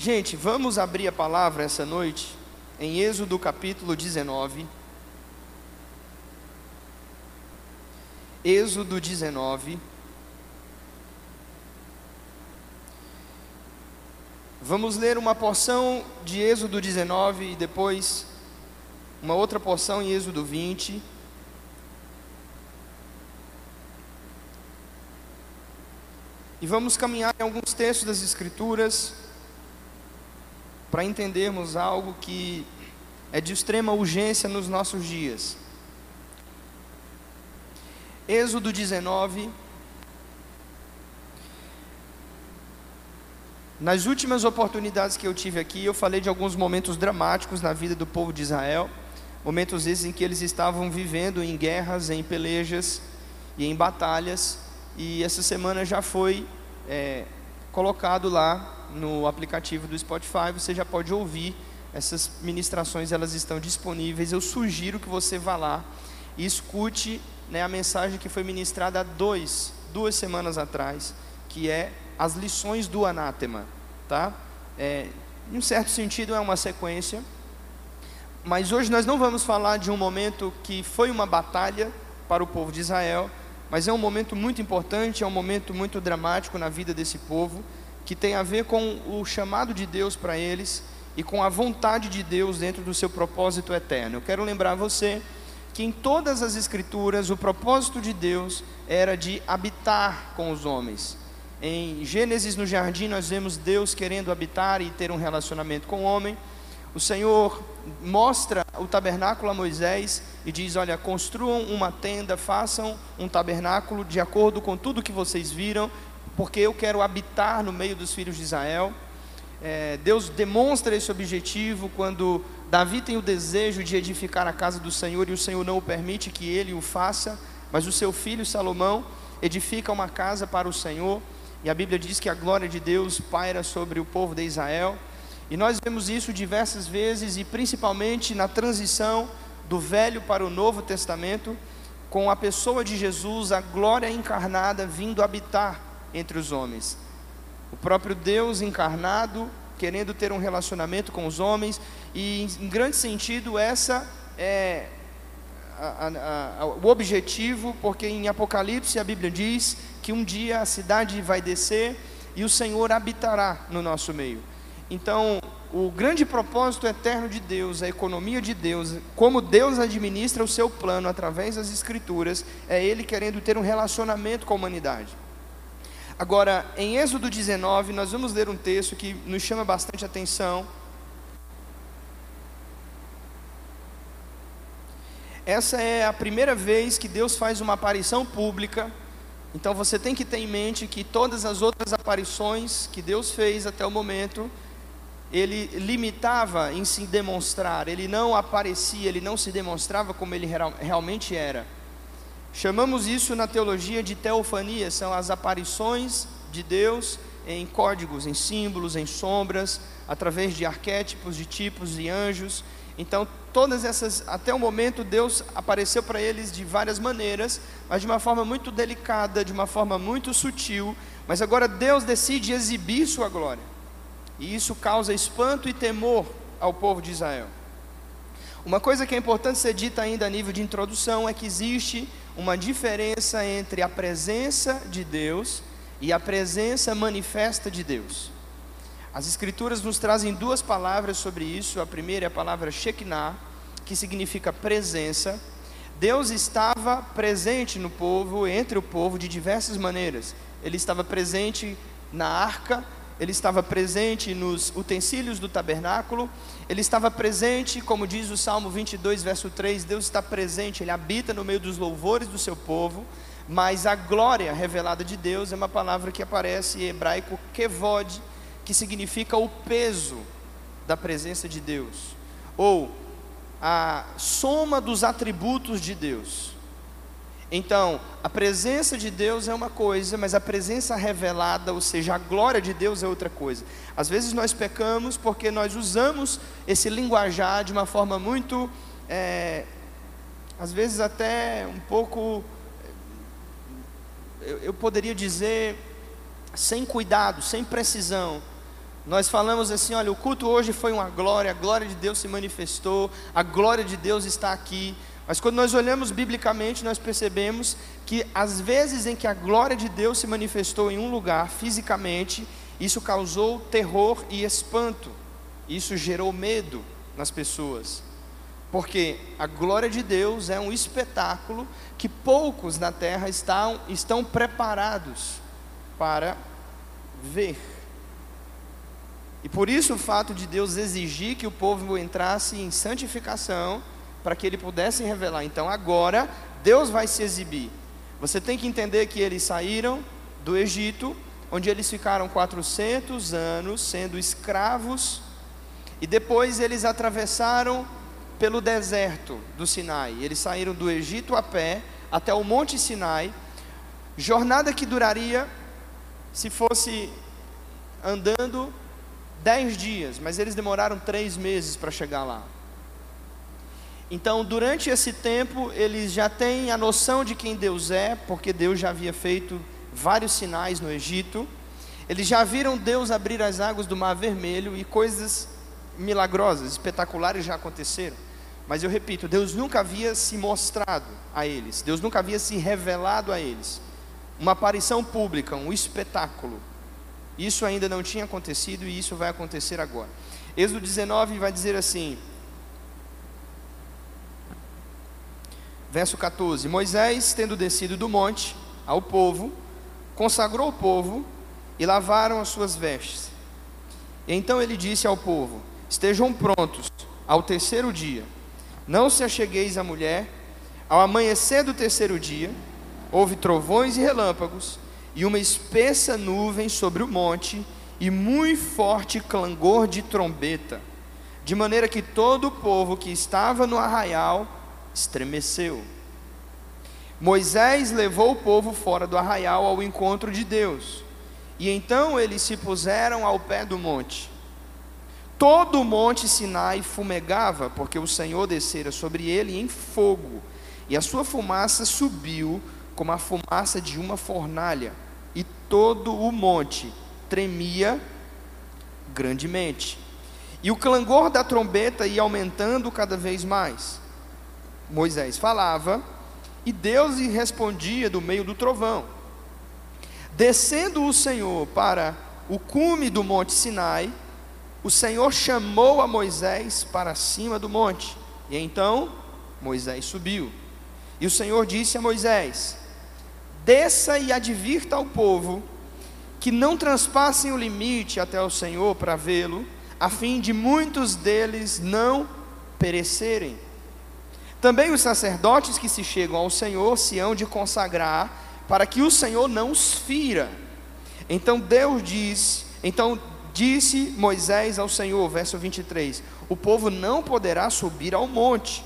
Gente, vamos abrir a palavra essa noite em Êxodo capítulo 19. Êxodo 19. Vamos ler uma porção de Êxodo 19 e depois uma outra porção em Êxodo 20. E vamos caminhar em alguns textos das Escrituras para entendermos algo que é de extrema urgência nos nossos dias. Êxodo 19. Nas últimas oportunidades que eu tive aqui, eu falei de alguns momentos dramáticos na vida do povo de Israel, momentos esses em que eles estavam vivendo em guerras, em pelejas e em batalhas, e essa semana já foi é, colocado lá no aplicativo do Spotify, você já pode ouvir essas ministrações, elas estão disponíveis. Eu sugiro que você vá lá e escute né, a mensagem que foi ministrada há dois, duas semanas atrás, que é as lições do anátema, tá? É, em um certo sentido é uma sequência, mas hoje nós não vamos falar de um momento que foi uma batalha para o povo de Israel, mas é um momento muito importante, é um momento muito dramático na vida desse povo que tem a ver com o chamado de Deus para eles e com a vontade de Deus dentro do seu propósito eterno. Eu quero lembrar você que em todas as Escrituras o propósito de Deus era de habitar com os homens. Em Gênesis, no jardim, nós vemos Deus querendo habitar e ter um relacionamento com o homem. O Senhor mostra o tabernáculo a Moisés e diz: Olha, construam uma tenda, façam um tabernáculo de acordo com tudo que vocês viram, porque eu quero habitar no meio dos filhos de Israel. É, Deus demonstra esse objetivo quando Davi tem o desejo de edificar a casa do Senhor e o Senhor não o permite que ele o faça, mas o seu filho Salomão edifica uma casa para o Senhor. E a Bíblia diz que a glória de Deus paira sobre o povo de Israel. E nós vemos isso diversas vezes e principalmente na transição do Velho para o Novo Testamento, com a pessoa de Jesus, a glória encarnada vindo habitar entre os homens. O próprio Deus encarnado, querendo ter um relacionamento com os homens, e em grande sentido, essa é a, a, a, o objetivo, porque em Apocalipse a Bíblia diz que um dia a cidade vai descer e o Senhor habitará no nosso meio. Então, o grande propósito eterno de Deus, a economia de Deus, como Deus administra o seu plano através das Escrituras, é Ele querendo ter um relacionamento com a humanidade. Agora, em Êxodo 19, nós vamos ler um texto que nos chama bastante atenção. Essa é a primeira vez que Deus faz uma aparição pública. Então você tem que ter em mente que todas as outras aparições que Deus fez até o momento, ele limitava em se demonstrar, ele não aparecia, ele não se demonstrava como ele realmente era. Chamamos isso na teologia de teofania, são as aparições de Deus em códigos, em símbolos, em sombras, através de arquétipos, de tipos e anjos. Então, todas essas, até o momento, Deus apareceu para eles de várias maneiras, mas de uma forma muito delicada, de uma forma muito sutil. Mas agora Deus decide exibir sua glória, e isso causa espanto e temor ao povo de Israel. Uma coisa que é importante ser dita ainda a nível de introdução é que existe uma diferença entre a presença de Deus e a presença manifesta de Deus. As Escrituras nos trazem duas palavras sobre isso. A primeira é a palavra Shekinah, que significa presença. Deus estava presente no povo, entre o povo, de diversas maneiras. Ele estava presente na arca, ele estava presente nos utensílios do tabernáculo, ele estava presente, como diz o Salmo 22, verso 3, Deus está presente, ele habita no meio dos louvores do seu povo, mas a glória revelada de Deus é uma palavra que aparece em hebraico kevod, que significa o peso da presença de Deus, ou a soma dos atributos de Deus. Então, a presença de Deus é uma coisa, mas a presença revelada, ou seja, a glória de Deus é outra coisa. Às vezes nós pecamos porque nós usamos esse linguajar de uma forma muito, é, às vezes até um pouco, eu, eu poderia dizer, sem cuidado, sem precisão. Nós falamos assim: olha, o culto hoje foi uma glória, a glória de Deus se manifestou, a glória de Deus está aqui. Mas quando nós olhamos biblicamente, nós percebemos que as vezes em que a glória de Deus se manifestou em um lugar fisicamente, isso causou terror e espanto. Isso gerou medo nas pessoas. Porque a glória de Deus é um espetáculo que poucos na terra estão, estão preparados para ver. E por isso o fato de Deus exigir que o povo entrasse em santificação para que ele pudesse revelar. Então agora Deus vai se exibir. Você tem que entender que eles saíram do Egito, onde eles ficaram 400 anos sendo escravos, e depois eles atravessaram pelo deserto do Sinai. Eles saíram do Egito a pé até o Monte Sinai, jornada que duraria, se fosse andando, dez dias, mas eles demoraram três meses para chegar lá. Então, durante esse tempo, eles já têm a noção de quem Deus é, porque Deus já havia feito vários sinais no Egito. Eles já viram Deus abrir as águas do Mar Vermelho e coisas milagrosas, espetaculares já aconteceram. Mas eu repito, Deus nunca havia se mostrado a eles, Deus nunca havia se revelado a eles. Uma aparição pública, um espetáculo. Isso ainda não tinha acontecido e isso vai acontecer agora. Êxodo 19 vai dizer assim: Verso 14: Moisés, tendo descido do monte ao povo, consagrou o povo e lavaram as suas vestes. E então ele disse ao povo: Estejam prontos ao terceiro dia, não se achegueis à mulher. Ao amanhecer do terceiro dia, houve trovões e relâmpagos, e uma espessa nuvem sobre o monte, e muito forte clangor de trombeta, de maneira que todo o povo que estava no arraial estremeceu. Moisés levou o povo fora do arraial ao encontro de Deus. E então eles se puseram ao pé do monte. Todo o monte Sinai fumegava, porque o Senhor descera sobre ele em fogo, e a sua fumaça subiu como a fumaça de uma fornalha, e todo o monte tremia grandemente. E o clangor da trombeta ia aumentando cada vez mais. Moisés falava e Deus lhe respondia do meio do trovão. Descendo o Senhor para o cume do monte Sinai, o Senhor chamou a Moisés para cima do monte. E então Moisés subiu. E o Senhor disse a Moisés: Desça e advirta ao povo que não transpassem o limite até o Senhor para vê-lo, a fim de muitos deles não perecerem. Também os sacerdotes que se chegam ao Senhor se hão de consagrar, para que o Senhor não os fira. Então Deus diz, então disse Moisés ao Senhor, verso 23: O povo não poderá subir ao monte.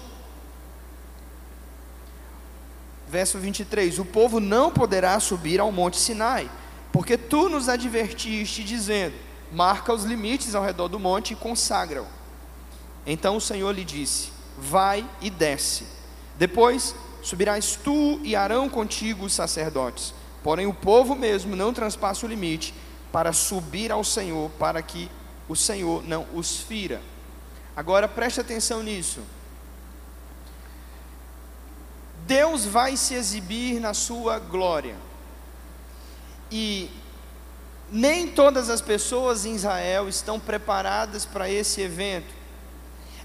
Verso 23: O povo não poderá subir ao monte Sinai, porque tu nos advertiste, dizendo: Marca os limites ao redor do monte e consagra-o. Então o Senhor lhe disse: vai e desce. Depois subirás tu e Arão contigo os sacerdotes. Porém, o povo mesmo não transpassa o limite para subir ao Senhor, para que o Senhor não os fira. Agora preste atenção nisso. Deus vai se exibir na sua glória. E nem todas as pessoas em Israel estão preparadas para esse evento.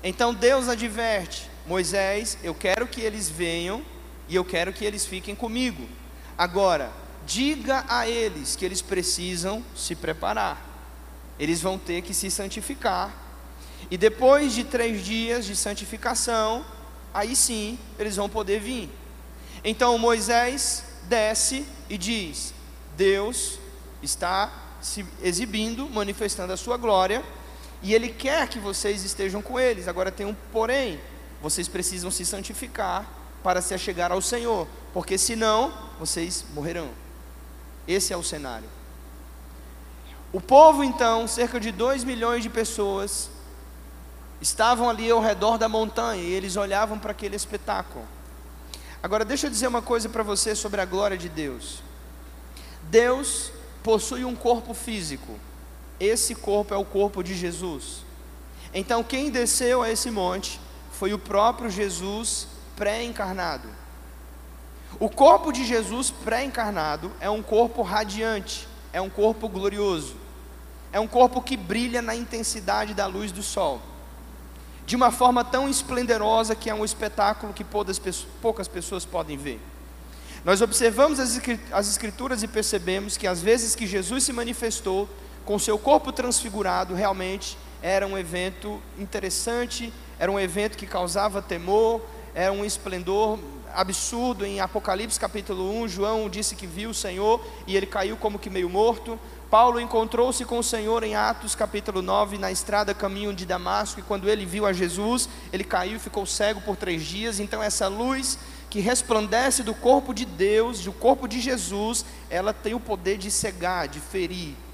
Então Deus adverte: Moisés, eu quero que eles venham e eu quero que eles fiquem comigo. Agora, diga a eles que eles precisam se preparar, eles vão ter que se santificar, e depois de três dias de santificação, aí sim eles vão poder vir. Então Moisés desce e diz: Deus está se exibindo, manifestando a sua glória e Ele quer que vocês estejam com eles. Agora tem um porém: vocês precisam se santificar para se achegar ao Senhor, porque senão vocês morrerão. Esse é o cenário. O povo, então, cerca de 2 milhões de pessoas, estavam ali ao redor da montanha e eles olhavam para aquele espetáculo. Agora, deixa eu dizer uma coisa para você sobre a glória de Deus. Deus possui um corpo físico, esse corpo é o corpo de Jesus. Então, quem desceu a esse monte foi o próprio Jesus pré-encarnado. O corpo de Jesus pré-encarnado é um corpo radiante, é um corpo glorioso, é um corpo que brilha na intensidade da luz do sol, de uma forma tão esplendorosa que é um espetáculo que poucas pessoas podem ver. Nós observamos as Escrituras e percebemos que às vezes que Jesus se manifestou com seu corpo transfigurado, realmente era um evento interessante, era um evento que causava temor, era um esplendor absurdo em Apocalipse capítulo 1, João disse que viu o Senhor e ele caiu como que meio morto. Paulo encontrou-se com o Senhor em Atos capítulo 9, na estrada caminho de Damasco, e quando ele viu a Jesus, ele caiu e ficou cego por três dias. Então, essa luz que resplandece do corpo de Deus, do corpo de Jesus, ela tem o poder de cegar, de ferir.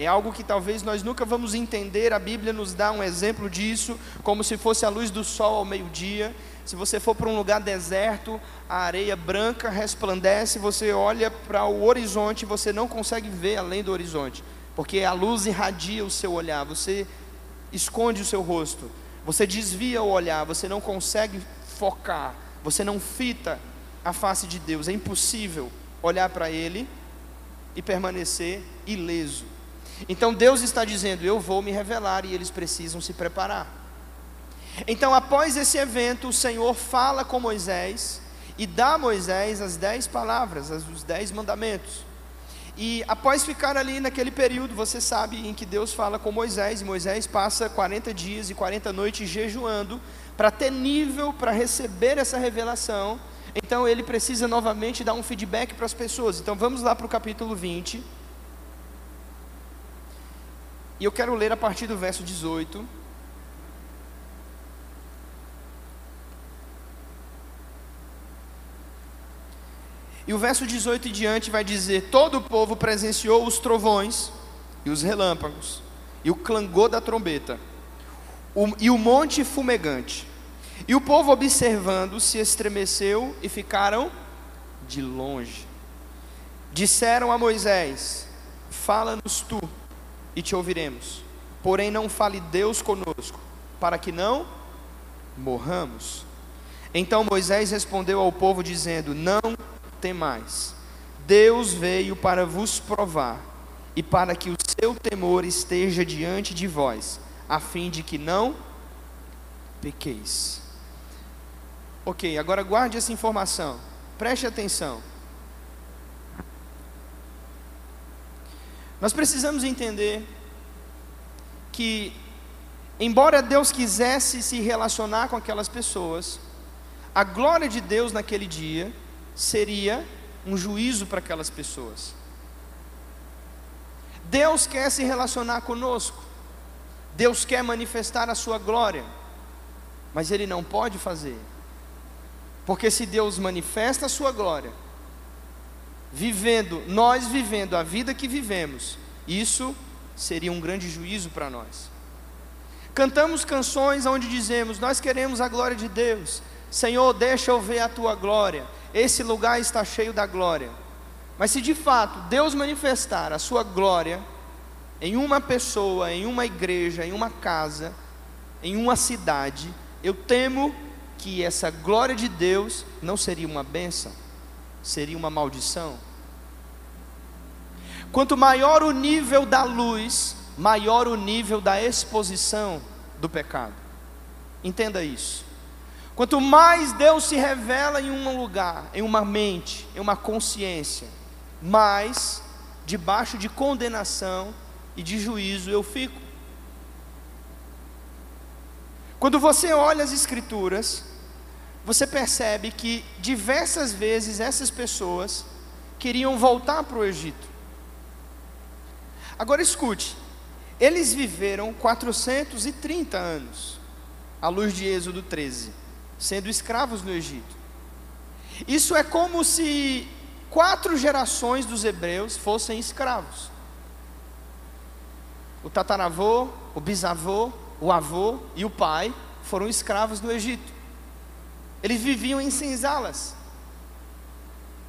É algo que talvez nós nunca vamos entender, a Bíblia nos dá um exemplo disso, como se fosse a luz do sol ao meio-dia. Se você for para um lugar deserto, a areia branca resplandece, você olha para o horizonte, você não consegue ver além do horizonte, porque a luz irradia o seu olhar, você esconde o seu rosto, você desvia o olhar, você não consegue focar, você não fita a face de Deus, é impossível olhar para Ele e permanecer ileso. Então Deus está dizendo: Eu vou me revelar e eles precisam se preparar. Então, após esse evento, o Senhor fala com Moisés e dá a Moisés as dez palavras, os dez mandamentos. E após ficar ali naquele período, você sabe em que Deus fala com Moisés, e Moisés passa 40 dias e 40 noites jejuando para ter nível para receber essa revelação. Então ele precisa novamente dar um feedback para as pessoas. Então vamos lá para o capítulo 20. E eu quero ler a partir do verso 18. E o verso 18 e diante vai dizer: Todo o povo presenciou os trovões e os relâmpagos, e o clangor da trombeta, o, e o monte fumegante. E o povo, observando, se estremeceu e ficaram de longe. Disseram a Moisés: Fala-nos tu, e te ouviremos. Porém, não fale Deus conosco, para que não morramos. Então Moisés respondeu ao povo, dizendo: Não temais. Deus veio para vos provar, e para que o seu temor esteja diante de vós, a fim de que não pequeis. Ok, agora guarde essa informação, preste atenção. Nós precisamos entender que, embora Deus quisesse se relacionar com aquelas pessoas, a glória de Deus naquele dia seria um juízo para aquelas pessoas. Deus quer se relacionar conosco, Deus quer manifestar a sua glória, mas Ele não pode fazer. Porque se Deus manifesta a sua glória, vivendo, nós vivendo a vida que vivemos, isso seria um grande juízo para nós. Cantamos canções onde dizemos: Nós queremos a glória de Deus. Senhor, deixa eu ver a tua glória. Esse lugar está cheio da glória. Mas se de fato Deus manifestar a sua glória em uma pessoa, em uma igreja, em uma casa, em uma cidade, eu temo que essa glória de Deus não seria uma bênção, seria uma maldição. Quanto maior o nível da luz, maior o nível da exposição do pecado. Entenda isso. Quanto mais Deus se revela em um lugar, em uma mente, em uma consciência, mais debaixo de condenação e de juízo eu fico. Quando você olha as Escrituras, você percebe que diversas vezes essas pessoas queriam voltar para o Egito. Agora escute, eles viveram 430 anos, à luz de Êxodo 13, sendo escravos no Egito. Isso é como se quatro gerações dos hebreus fossem escravos. O tataravô, o bisavô, o avô e o pai foram escravos no Egito. Eles viviam em senzalas.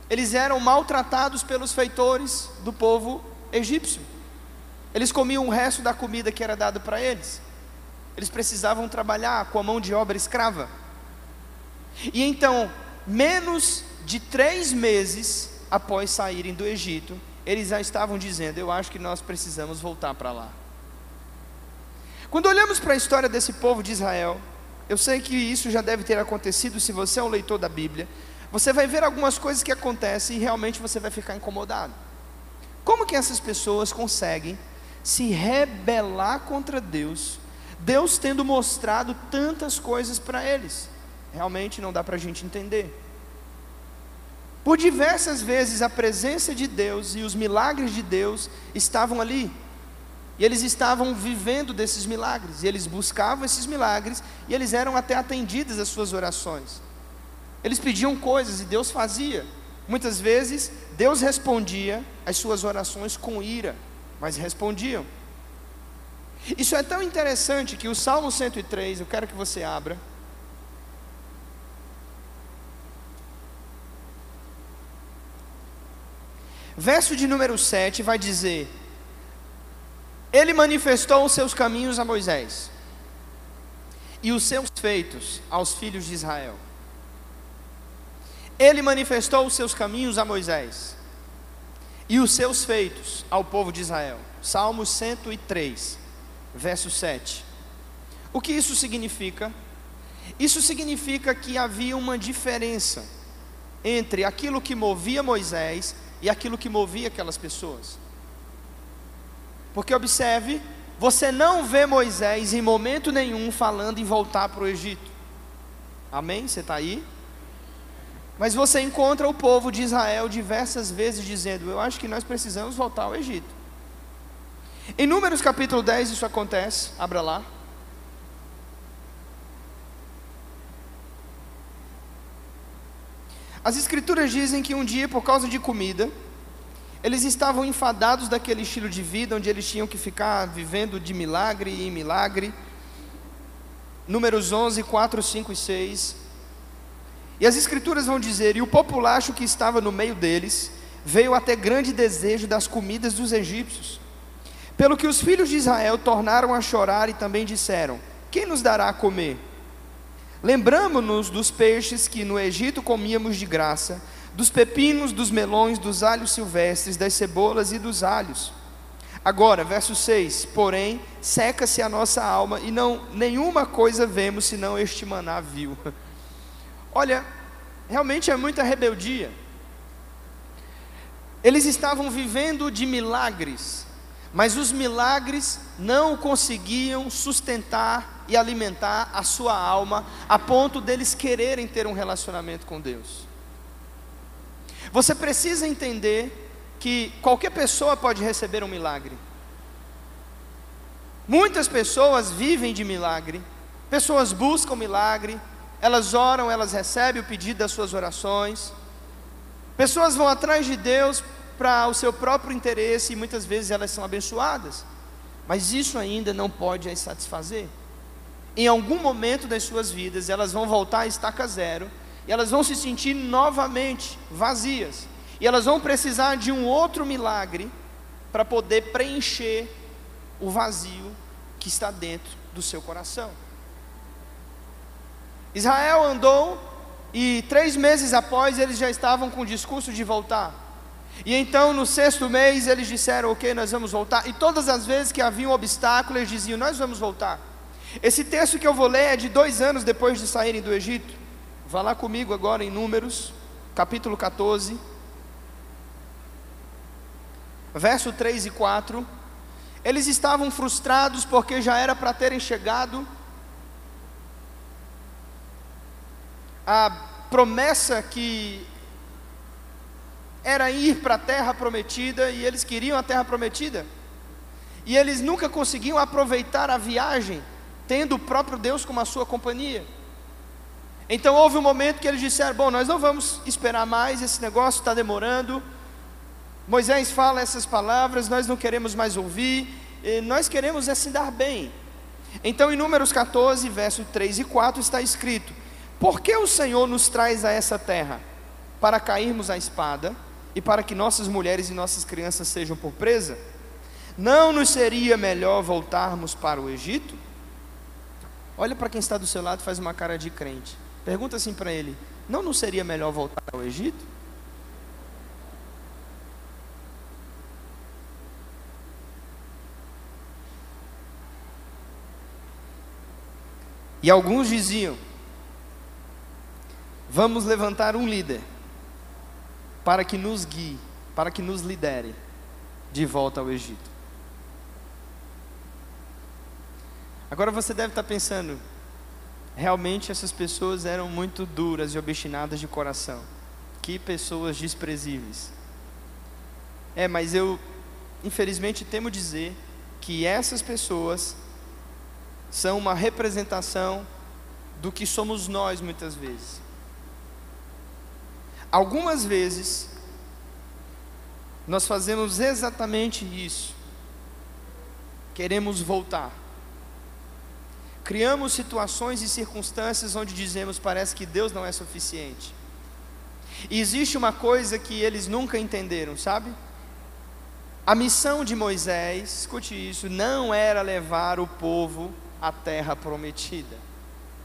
Eles eram maltratados pelos feitores do povo egípcio. Eles comiam o resto da comida que era dado para eles. Eles precisavam trabalhar com a mão de obra escrava. E então, menos de três meses após saírem do Egito, eles já estavam dizendo: Eu acho que nós precisamos voltar para lá. Quando olhamos para a história desse povo de Israel, eu sei que isso já deve ter acontecido se você é um leitor da Bíblia. Você vai ver algumas coisas que acontecem e realmente você vai ficar incomodado. Como que essas pessoas conseguem se rebelar contra Deus, Deus tendo mostrado tantas coisas para eles? Realmente não dá para a gente entender. Por diversas vezes a presença de Deus e os milagres de Deus estavam ali. E eles estavam vivendo desses milagres, e eles buscavam esses milagres, e eles eram até atendidos às suas orações. Eles pediam coisas e Deus fazia. Muitas vezes Deus respondia às suas orações com ira, mas respondiam. Isso é tão interessante que o Salmo 103, eu quero que você abra. Verso de número 7 vai dizer: Ele manifestou os seus caminhos a Moisés e os seus feitos aos filhos de Israel. Ele manifestou os seus caminhos a Moisés e os seus feitos ao povo de Israel. Salmos 103, verso 7. O que isso significa? Isso significa que havia uma diferença entre aquilo que movia Moisés e aquilo que movia aquelas pessoas. Porque observe, você não vê Moisés em momento nenhum falando em voltar para o Egito. Amém? Você está aí? Mas você encontra o povo de Israel diversas vezes dizendo: Eu acho que nós precisamos voltar ao Egito. Em Números capítulo 10 isso acontece, abra lá. As escrituras dizem que um dia, por causa de comida, eles estavam enfadados daquele estilo de vida onde eles tinham que ficar vivendo de milagre em milagre. Números 11, 4, 5 e 6. E as escrituras vão dizer: E o populacho que estava no meio deles veio até grande desejo das comidas dos egípcios. Pelo que os filhos de Israel tornaram a chorar e também disseram: Quem nos dará a comer? Lembramos-nos dos peixes que no Egito comíamos de graça, dos pepinos, dos melões, dos alhos silvestres, das cebolas e dos alhos. Agora, verso 6: Porém, seca-se a nossa alma e não nenhuma coisa vemos senão este maná vil. Olha, realmente é muita rebeldia. Eles estavam vivendo de milagres, mas os milagres não conseguiam sustentar e alimentar a sua alma a ponto deles quererem ter um relacionamento com Deus. Você precisa entender que qualquer pessoa pode receber um milagre. Muitas pessoas vivem de milagre, pessoas buscam milagre, elas oram, elas recebem o pedido das suas orações. Pessoas vão atrás de Deus para o seu próprio interesse e muitas vezes elas são abençoadas, mas isso ainda não pode as satisfazer. Em algum momento das suas vidas, elas vão voltar a estaca zero e elas vão se sentir novamente vazias, e elas vão precisar de um outro milagre para poder preencher o vazio que está dentro do seu coração. Israel andou e três meses após eles já estavam com o discurso de voltar. E então, no sexto mês, eles disseram: Ok, nós vamos voltar. E todas as vezes que havia um obstáculo, eles diziam: Nós vamos voltar. Esse texto que eu vou ler é de dois anos depois de saírem do Egito. Vá lá comigo agora em Números, capítulo 14, verso 3 e 4. Eles estavam frustrados porque já era para terem chegado a promessa que era ir para a terra prometida e eles queriam a terra prometida. E eles nunca conseguiam aproveitar a viagem, tendo o próprio Deus como a sua companhia. Então houve um momento que eles disseram: Bom, nós não vamos esperar mais, esse negócio está demorando. Moisés fala essas palavras, nós não queremos mais ouvir, nós queremos é se dar bem. Então, em Números 14, verso 3 e 4, está escrito: Por que o Senhor nos traz a essa terra? Para cairmos à espada? e para que nossas mulheres e nossas crianças sejam por presa? Não nos seria melhor voltarmos para o Egito? Olha para quem está do seu lado e faz uma cara de crente. Pergunta assim para ele: Não nos seria melhor voltar ao Egito? E alguns diziam: Vamos levantar um líder para que nos guie, para que nos lidere de volta ao Egito. Agora você deve estar pensando, realmente essas pessoas eram muito duras e obstinadas de coração. Que pessoas desprezíveis. É, mas eu, infelizmente, temo dizer que essas pessoas são uma representação do que somos nós muitas vezes. Algumas vezes, nós fazemos exatamente isso. Queremos voltar. Criamos situações e circunstâncias onde dizemos parece que Deus não é suficiente. E existe uma coisa que eles nunca entenderam, sabe? A missão de Moisés, escute isso, não era levar o povo a terra prometida.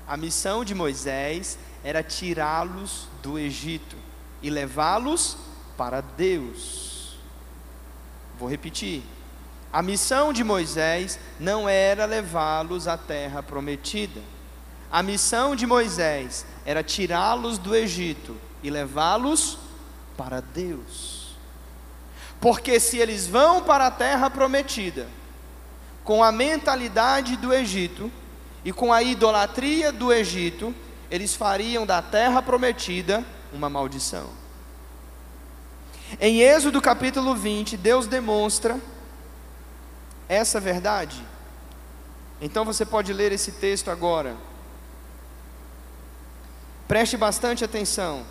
A missão de Moisés era tirá-los do Egito e levá-los para Deus. Vou repetir. A missão de Moisés não era levá-los à terra prometida. A missão de Moisés era tirá-los do Egito e levá-los para Deus. Porque se eles vão para a terra prometida, com a mentalidade do Egito e com a idolatria do Egito, eles fariam da terra prometida uma maldição. Em Êxodo capítulo 20, Deus demonstra essa verdade. Então você pode ler esse texto agora. Preste bastante atenção.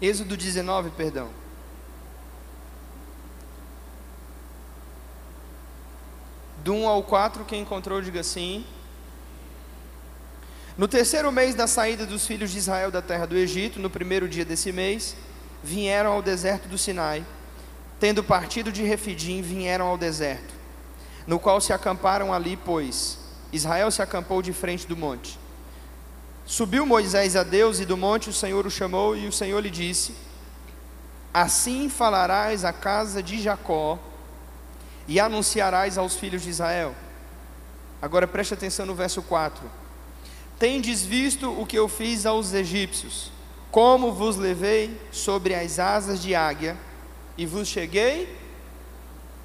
Êxodo 19, perdão. Do 1 ao 4, quem encontrou, diga sim. No terceiro mês da saída dos filhos de Israel da terra do Egito, no primeiro dia desse mês, vieram ao deserto do Sinai. Tendo partido de Refidim, vieram ao deserto, no qual se acamparam ali, pois Israel se acampou de frente do monte. Subiu Moisés a Deus e do monte o Senhor o chamou e o Senhor lhe disse: Assim falarás à casa de Jacó e anunciarás aos filhos de Israel. Agora preste atenção no verso 4. Tendes visto o que eu fiz aos egípcios, como vos levei sobre as asas de águia e vos cheguei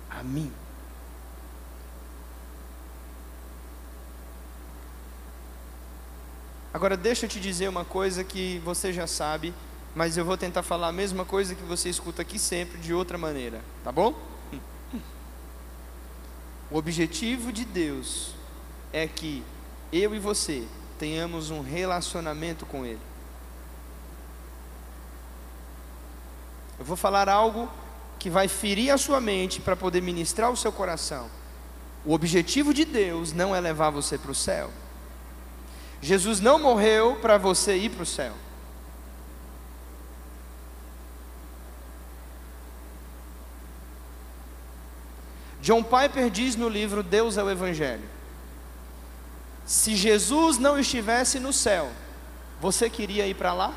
a mim. Agora, deixa eu te dizer uma coisa que você já sabe, mas eu vou tentar falar a mesma coisa que você escuta aqui sempre, de outra maneira, tá bom? O objetivo de Deus é que eu e você tenhamos um relacionamento com Ele. Eu vou falar algo que vai ferir a sua mente para poder ministrar o seu coração. O objetivo de Deus não é levar você para o céu. Jesus não morreu para você ir para o céu. John Piper diz no livro Deus é o Evangelho: Se Jesus não estivesse no céu, você queria ir para lá?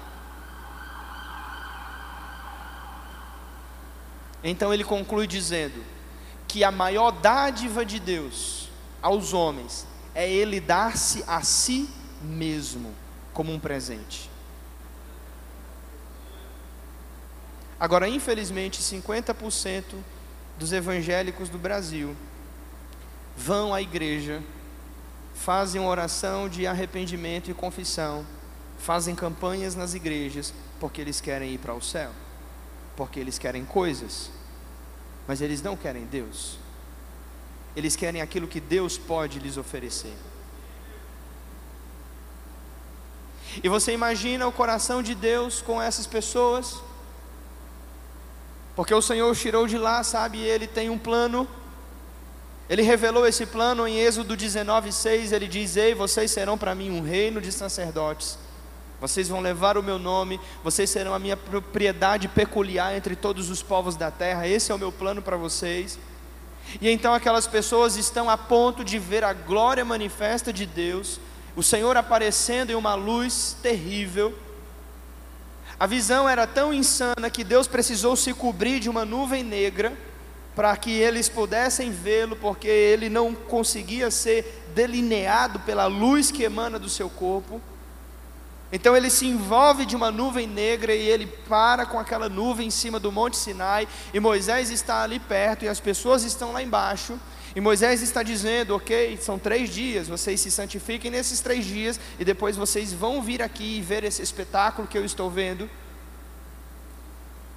Então ele conclui dizendo que a maior dádiva de Deus aos homens é ele dar-se a si mesmo como um presente. Agora, infelizmente, 50% dos evangélicos do Brasil vão à igreja, fazem uma oração de arrependimento e confissão, fazem campanhas nas igrejas porque eles querem ir para o céu, porque eles querem coisas, mas eles não querem Deus. Eles querem aquilo que Deus pode lhes oferecer. E você imagina o coração de Deus com essas pessoas? Porque o Senhor tirou de lá, sabe, ele tem um plano Ele revelou esse plano em Êxodo 19:6, ele diz: "Ei, vocês serão para mim um reino de sacerdotes. Vocês vão levar o meu nome, vocês serão a minha propriedade peculiar entre todos os povos da terra. Esse é o meu plano para vocês." E então aquelas pessoas estão a ponto de ver a glória manifesta de Deus, o Senhor aparecendo em uma luz terrível. A visão era tão insana que Deus precisou se cobrir de uma nuvem negra para que eles pudessem vê-lo, porque ele não conseguia ser delineado pela luz que emana do seu corpo. Então ele se envolve de uma nuvem negra e ele para com aquela nuvem em cima do Monte Sinai, e Moisés está ali perto e as pessoas estão lá embaixo. E Moisés está dizendo: Ok, são três dias, vocês se santifiquem nesses três dias, e depois vocês vão vir aqui e ver esse espetáculo que eu estou vendo.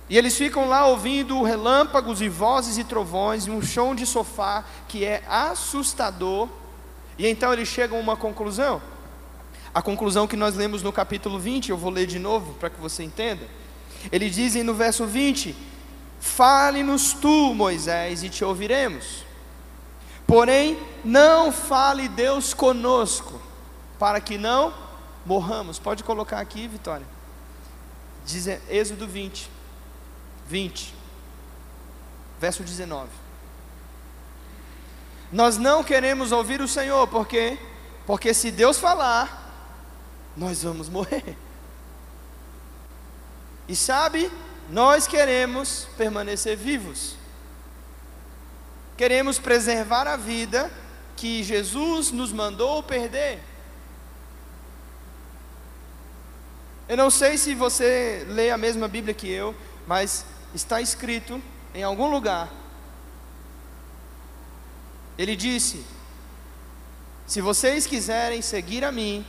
E eles ficam lá ouvindo relâmpagos e vozes e trovões, e um chão de sofá que é assustador. E então eles chegam a uma conclusão. A conclusão que nós lemos no capítulo 20, eu vou ler de novo para que você entenda. Eles dizem no verso 20: Fale-nos tu, Moisés, e te ouviremos. Porém, não fale Deus conosco, para que não morramos. Pode colocar aqui, Vitória. Diz Êxodo 20. 20, verso 19. Nós não queremos ouvir o Senhor, por quê? Porque se Deus falar, nós vamos morrer. E sabe, nós queremos permanecer vivos. Queremos preservar a vida que Jesus nos mandou perder. Eu não sei se você lê a mesma Bíblia que eu, mas está escrito em algum lugar. Ele disse: Se vocês quiserem seguir a mim,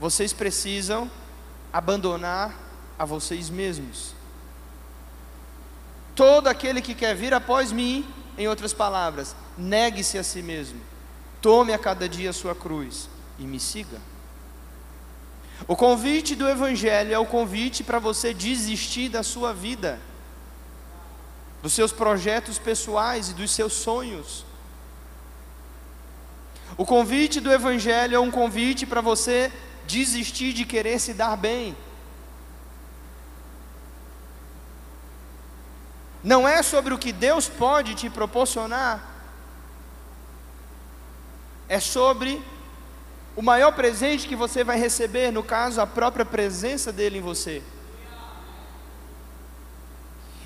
vocês precisam abandonar a vocês mesmos. Todo aquele que quer vir após mim, em outras palavras, negue-se a si mesmo, tome a cada dia a sua cruz e me siga. O convite do Evangelho é o convite para você desistir da sua vida dos seus projetos pessoais e dos seus sonhos. O convite do Evangelho é um convite para você desistir de querer se dar bem. Não é sobre o que Deus pode te proporcionar, é sobre o maior presente que você vai receber, no caso, a própria presença dele em você.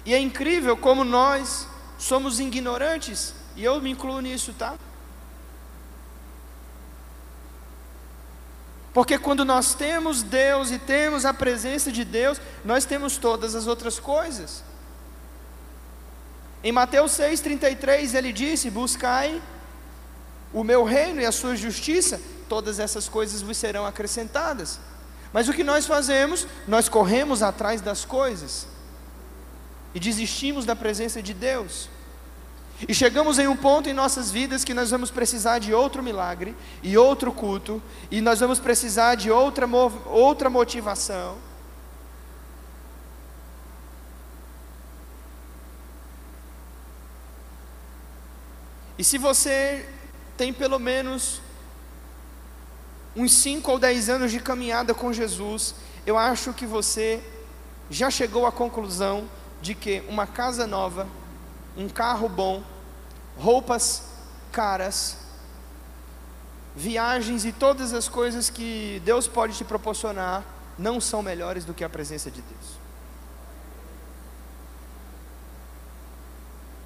E é incrível como nós somos ignorantes, e eu me incluo nisso, tá? Porque quando nós temos Deus e temos a presença de Deus, nós temos todas as outras coisas. Em Mateus 6,33 ele disse: Buscai o meu reino e a sua justiça, todas essas coisas vos serão acrescentadas. Mas o que nós fazemos? Nós corremos atrás das coisas e desistimos da presença de Deus. E chegamos em um ponto em nossas vidas que nós vamos precisar de outro milagre e outro culto, e nós vamos precisar de outra, outra motivação. E se você tem pelo menos uns 5 ou 10 anos de caminhada com Jesus, eu acho que você já chegou à conclusão de que uma casa nova, um carro bom, roupas caras, viagens e todas as coisas que Deus pode te proporcionar não são melhores do que a presença de Deus.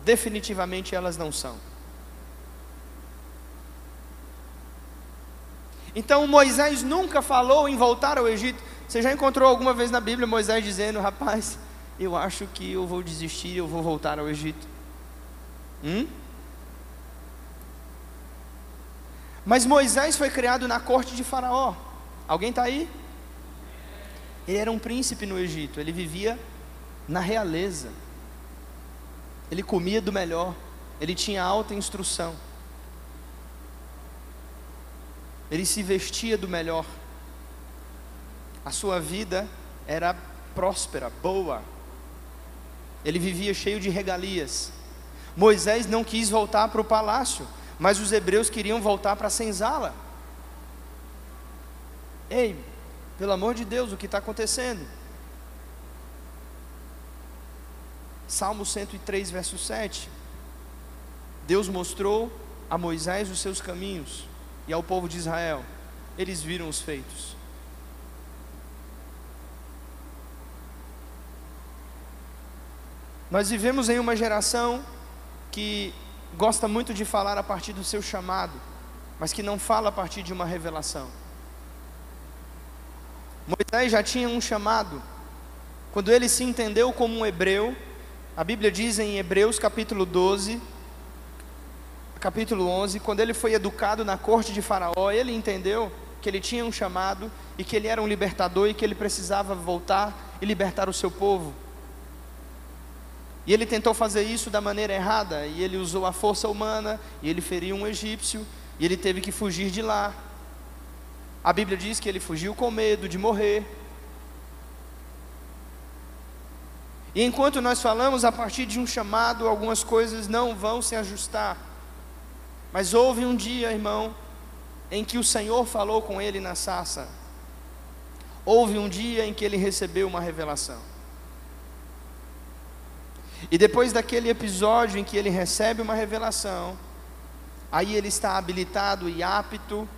Definitivamente elas não são. Então Moisés nunca falou em voltar ao Egito. Você já encontrou alguma vez na Bíblia Moisés dizendo, rapaz, eu acho que eu vou desistir, eu vou voltar ao Egito. Hum? Mas Moisés foi criado na corte de Faraó. Alguém está aí? Ele era um príncipe no Egito, ele vivia na realeza. Ele comia do melhor, ele tinha alta instrução. Ele se vestia do melhor. A sua vida era próspera, boa, ele vivia cheio de regalias. Moisés não quis voltar para o palácio, mas os hebreus queriam voltar para a senzala. Ei, pelo amor de Deus, o que está acontecendo? Salmo 103, verso 7. Deus mostrou a Moisés os seus caminhos e ao povo de Israel. Eles viram os feitos. Nós vivemos em uma geração que gosta muito de falar a partir do seu chamado, mas que não fala a partir de uma revelação. Moisés já tinha um chamado, quando ele se entendeu como um hebreu, a Bíblia diz em Hebreus capítulo 12, capítulo 11, quando ele foi educado na corte de Faraó, ele entendeu que ele tinha um chamado e que ele era um libertador e que ele precisava voltar e libertar o seu povo. E ele tentou fazer isso da maneira errada, e ele usou a força humana, e ele feriu um egípcio, e ele teve que fugir de lá. A Bíblia diz que ele fugiu com medo de morrer. E enquanto nós falamos a partir de um chamado, algumas coisas não vão se ajustar. Mas houve um dia, irmão, em que o Senhor falou com ele na sarça. Houve um dia em que ele recebeu uma revelação. E depois daquele episódio em que ele recebe uma revelação, aí ele está habilitado e apto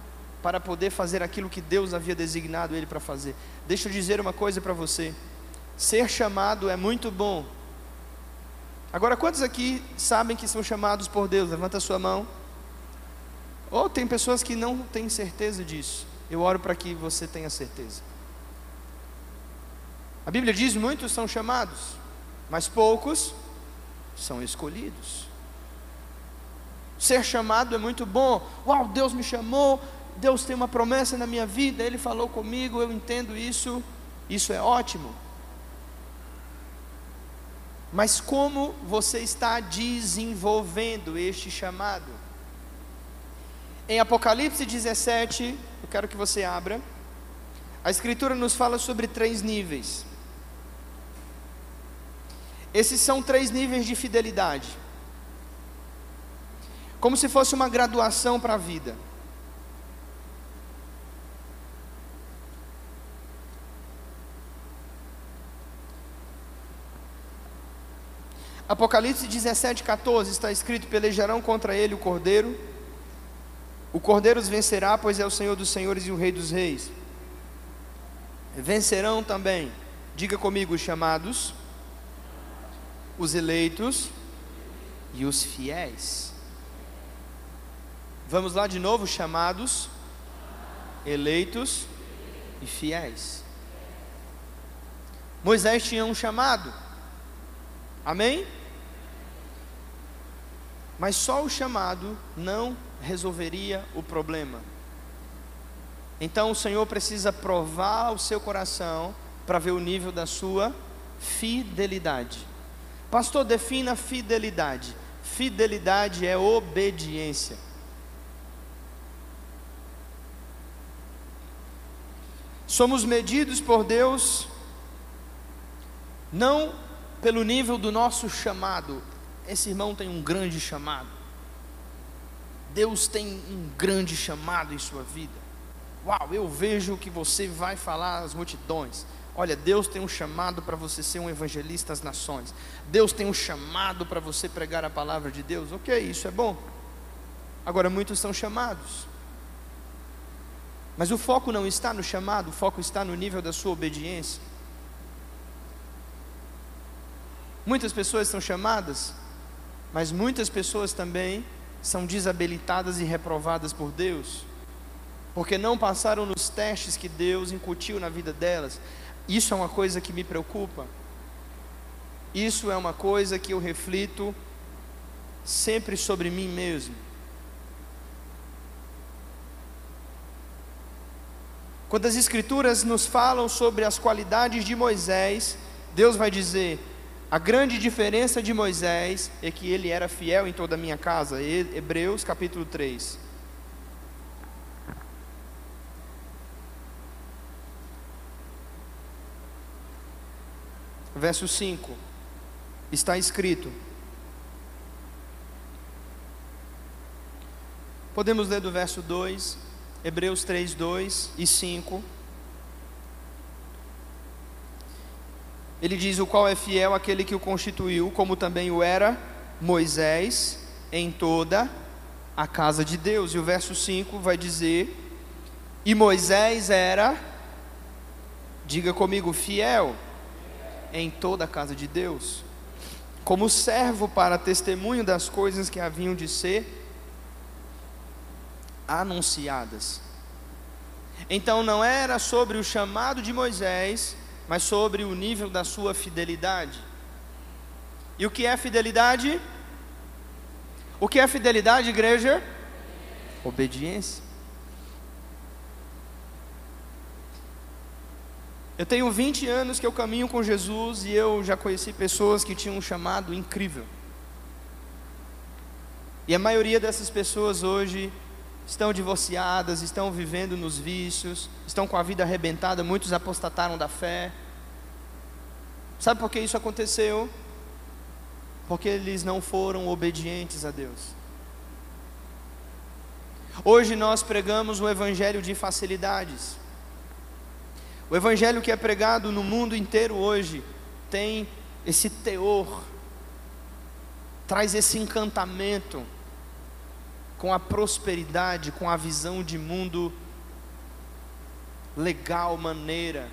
para poder fazer aquilo que Deus havia designado ele para fazer. Deixa eu dizer uma coisa para você. Ser chamado é muito bom. Agora, quantos aqui sabem que são chamados por Deus? Levanta a sua mão. Ou tem pessoas que não têm certeza disso. Eu oro para que você tenha certeza. A Bíblia diz: muitos são chamados, mas poucos são escolhidos. Ser chamado é muito bom. Uau, Deus me chamou, Deus tem uma promessa na minha vida, Ele falou comigo, eu entendo isso, isso é ótimo. Mas como você está desenvolvendo este chamado? Em Apocalipse 17, eu quero que você abra. A Escritura nos fala sobre três níveis. Esses são três níveis de fidelidade. Como se fosse uma graduação para a vida. Apocalipse 17, 14 está escrito: Pelejarão contra ele o cordeiro, o cordeiro os vencerá, pois é o Senhor dos senhores e o Rei dos reis. Vencerão também, diga comigo, os chamados, os eleitos e os fiéis. Vamos lá de novo: chamados, eleitos e fiéis. Moisés tinha um chamado, amém? Mas só o chamado não resolveria o problema. Então o Senhor precisa provar o seu coração para ver o nível da sua fidelidade. Pastor, defina fidelidade. Fidelidade é obediência. Somos medidos por Deus não pelo nível do nosso chamado, esse irmão tem um grande chamado. Deus tem um grande chamado em sua vida. Uau, eu vejo que você vai falar às multidões. Olha, Deus tem um chamado para você ser um evangelista às nações. Deus tem um chamado para você pregar a palavra de Deus. Ok, isso é bom. Agora, muitos são chamados. Mas o foco não está no chamado, o foco está no nível da sua obediência. Muitas pessoas são chamadas, mas muitas pessoas também são desabilitadas e reprovadas por Deus, porque não passaram nos testes que Deus incutiu na vida delas. Isso é uma coisa que me preocupa. Isso é uma coisa que eu reflito sempre sobre mim mesmo. Quando as Escrituras nos falam sobre as qualidades de Moisés, Deus vai dizer: a grande diferença de Moisés é que ele era fiel em toda a minha casa. Hebreus capítulo 3. Verso 5. Está escrito: Podemos ler do verso 2, Hebreus 3, 2 e 5. Ele diz: O qual é fiel aquele que o constituiu, como também o era Moisés, em toda a casa de Deus. E o verso 5 vai dizer: E Moisés era, diga comigo, fiel em toda a casa de Deus, como servo para testemunho das coisas que haviam de ser anunciadas. Então não era sobre o chamado de Moisés, mas sobre o nível da sua fidelidade. E o que é fidelidade? O que é fidelidade, igreja? Obediência. Eu tenho 20 anos que eu caminho com Jesus e eu já conheci pessoas que tinham um chamado incrível. E a maioria dessas pessoas hoje estão divorciadas, estão vivendo nos vícios, estão com a vida arrebentada, muitos apostataram da fé. Sabe por que isso aconteceu? Porque eles não foram obedientes a Deus. Hoje nós pregamos um evangelho de facilidades. O evangelho que é pregado no mundo inteiro hoje tem esse teor, traz esse encantamento com a prosperidade, com a visão de mundo legal, maneira.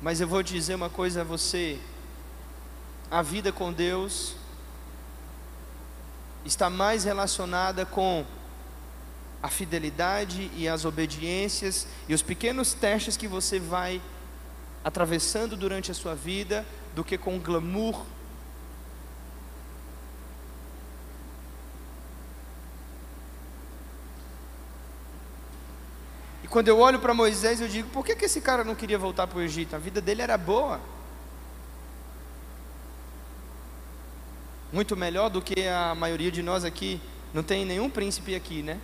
Mas eu vou dizer uma coisa a você: a vida com Deus está mais relacionada com a fidelidade e as obediências e os pequenos testes que você vai atravessando durante a sua vida do que com glamour E quando eu olho para Moisés, eu digo: por que, que esse cara não queria voltar para o Egito? A vida dele era boa. Muito melhor do que a maioria de nós aqui. Não tem nenhum príncipe aqui, né?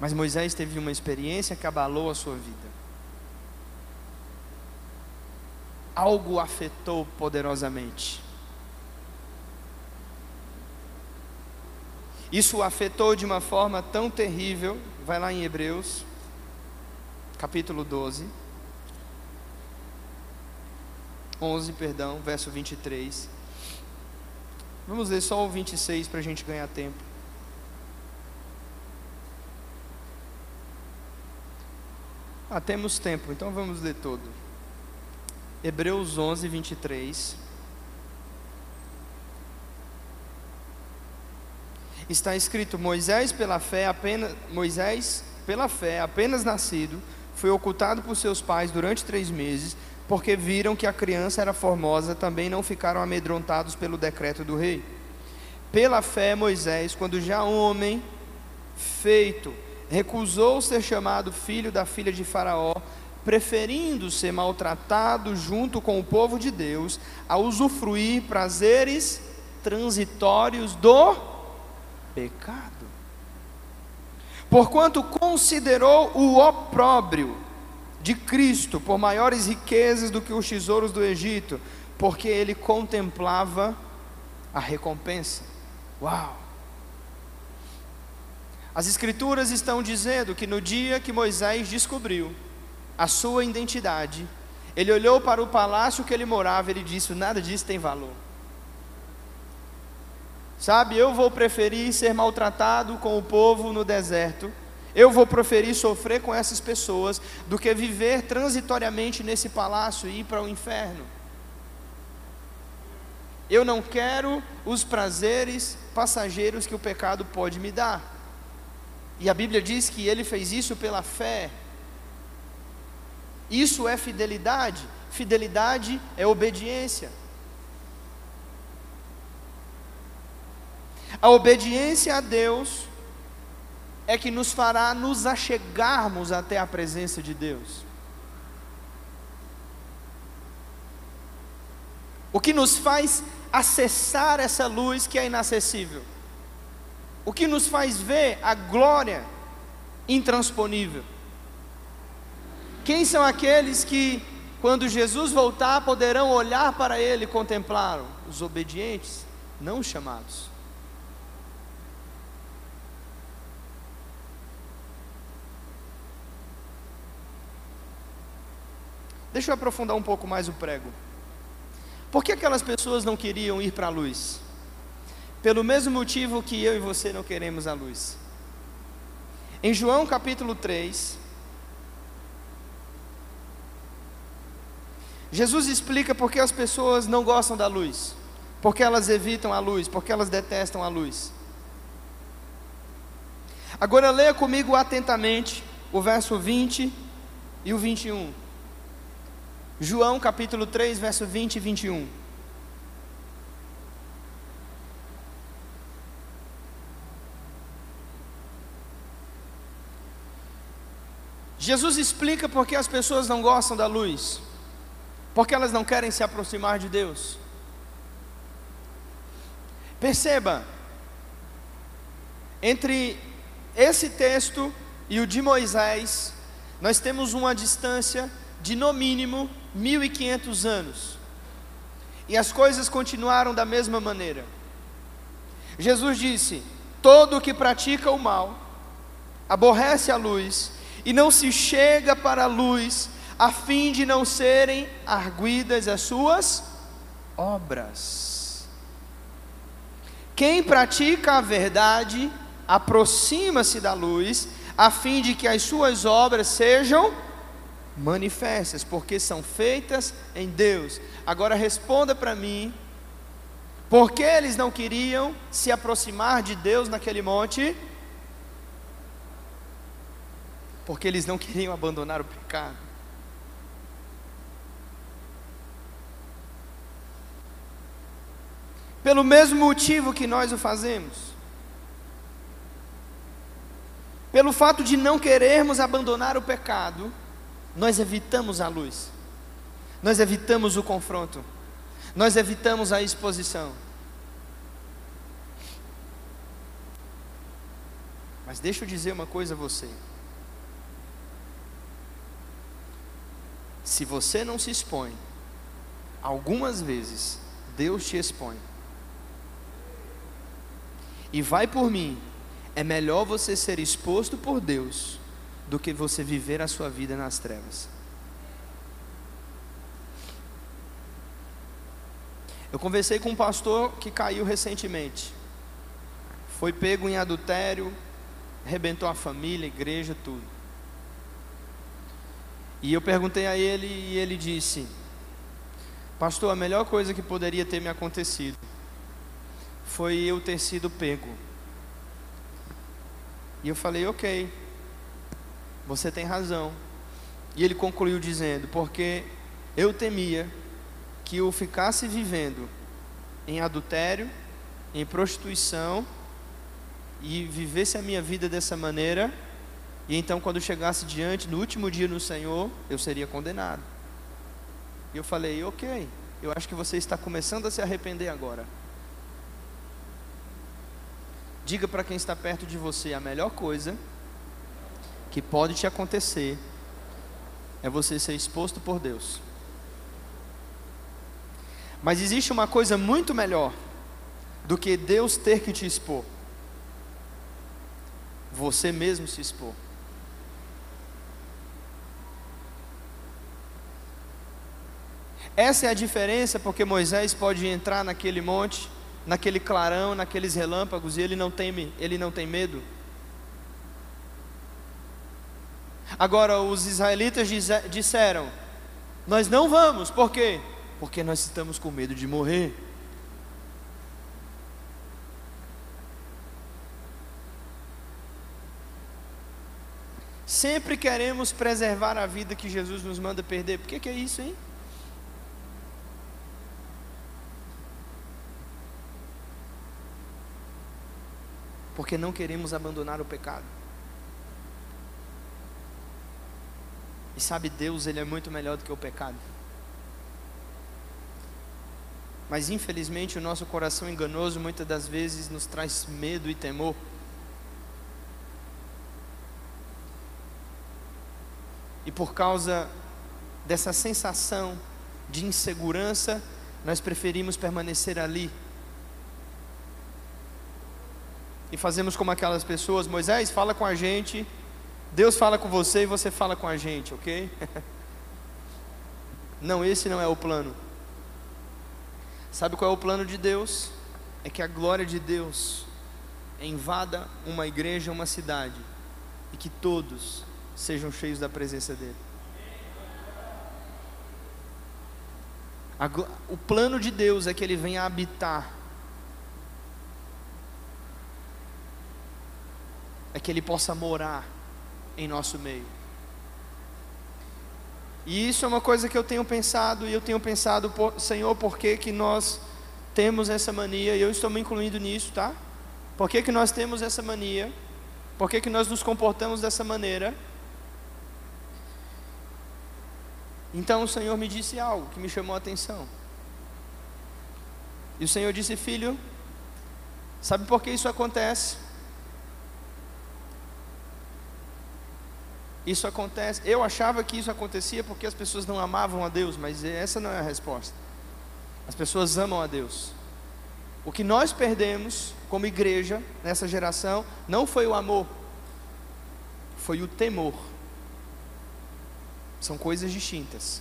Mas Moisés teve uma experiência que abalou a sua vida. Algo afetou poderosamente. Isso o afetou de uma forma tão terrível. Vai lá em Hebreus, capítulo 12. 11, perdão, verso 23. Vamos ler só o 26 para a gente ganhar tempo. Ah, temos tempo, então vamos ler todo. Hebreus 11, 23. Está escrito: Moisés pela fé apenas Moisés pela fé apenas nascido foi ocultado por seus pais durante três meses, porque viram que a criança era formosa, também não ficaram amedrontados pelo decreto do rei. Pela fé, Moisés, quando já homem feito, recusou ser chamado filho da filha de Faraó, preferindo ser maltratado junto com o povo de Deus, a usufruir prazeres transitórios do pecado. Porquanto considerou o opróbrio de Cristo por maiores riquezas do que os tesouros do Egito, porque ele contemplava a recompensa. Uau! As Escrituras estão dizendo que no dia que Moisés descobriu a sua identidade, ele olhou para o palácio que ele morava e ele disse: Nada disso tem valor. Sabe, eu vou preferir ser maltratado com o povo no deserto, eu vou preferir sofrer com essas pessoas, do que viver transitoriamente nesse palácio e ir para o inferno. Eu não quero os prazeres passageiros que o pecado pode me dar. E a Bíblia diz que ele fez isso pela fé. Isso é fidelidade. Fidelidade é obediência. A obediência a Deus é que nos fará nos achegarmos até a presença de Deus. O que nos faz acessar essa luz que é inacessível. O que nos faz ver a glória intransponível. Quem são aqueles que quando Jesus voltar, poderão olhar para ele e contemplá-lo. Os obedientes, não os chamados. Deixa eu aprofundar um pouco mais o prego. Por que aquelas pessoas não queriam ir para a luz? Pelo mesmo motivo que eu e você não queremos a luz. Em João capítulo 3, Jesus explica por que as pessoas não gostam da luz, porque elas evitam a luz, porque elas detestam a luz. Agora leia comigo atentamente o verso 20 e o 21. João capítulo 3, verso 20 e 21. Jesus explica por que as pessoas não gostam da luz, porque elas não querem se aproximar de Deus. Perceba, entre esse texto e o de Moisés, nós temos uma distância de no mínimo 1500 anos. E as coisas continuaram da mesma maneira. Jesus disse: Todo que pratica o mal aborrece a luz e não se chega para a luz, a fim de não serem arguidas as suas obras. Quem pratica a verdade aproxima-se da luz, a fim de que as suas obras sejam manifestas, porque são feitas em Deus. Agora responda para mim, por que eles não queriam se aproximar de Deus naquele monte? Porque eles não queriam abandonar o pecado. Pelo mesmo motivo que nós o fazemos. Pelo fato de não querermos abandonar o pecado, nós evitamos a luz, nós evitamos o confronto, nós evitamos a exposição. Mas deixa eu dizer uma coisa a você. Se você não se expõe, algumas vezes Deus te expõe. E vai por mim, é melhor você ser exposto por Deus do que você viver a sua vida nas trevas. Eu conversei com um pastor que caiu recentemente. Foi pego em adultério, arrebentou a família, a igreja, tudo. E eu perguntei a ele e ele disse: Pastor, a melhor coisa que poderia ter me acontecido foi eu ter sido pego. E eu falei: Ok, você tem razão. E ele concluiu dizendo: Porque eu temia que eu ficasse vivendo em adultério, em prostituição, e vivesse a minha vida dessa maneira, e então quando chegasse diante, no último dia no Senhor, eu seria condenado. E eu falei: Ok, eu acho que você está começando a se arrepender agora. Diga para quem está perto de você a melhor coisa que pode te acontecer é você ser exposto por Deus. Mas existe uma coisa muito melhor do que Deus ter que te expor. Você mesmo se expor. Essa é a diferença porque Moisés pode entrar naquele monte, naquele clarão, naqueles relâmpagos e ele não teme, ele não tem medo. Agora, os israelitas disseram: Nós não vamos, por quê? Porque nós estamos com medo de morrer. Sempre queremos preservar a vida que Jesus nos manda perder. Por que, que é isso, hein? Porque não queremos abandonar o pecado. E sabe, Deus, Ele é muito melhor do que o pecado. Mas infelizmente o nosso coração enganoso muitas das vezes nos traz medo e temor. E por causa dessa sensação de insegurança, nós preferimos permanecer ali. E fazemos como aquelas pessoas, Moisés fala com a gente, Deus fala com você e você fala com a gente, ok? não, esse não é o plano. Sabe qual é o plano de Deus? É que a glória de Deus invada uma igreja, uma cidade, e que todos sejam cheios da presença dEle. o plano de Deus é que Ele venha habitar, é que Ele possa morar em nosso meio. E isso é uma coisa que eu tenho pensado, e eu tenho pensado, Senhor, por que, que nós temos essa mania, e eu estou me incluindo nisso, tá? Por que, que nós temos essa mania? Por que, que nós nos comportamos dessa maneira? Então o Senhor me disse algo que me chamou a atenção. E o Senhor disse: Filho, sabe por que isso acontece? Isso acontece. Eu achava que isso acontecia porque as pessoas não amavam a Deus, mas essa não é a resposta. As pessoas amam a Deus. O que nós perdemos como igreja nessa geração não foi o amor, foi o temor. São coisas distintas.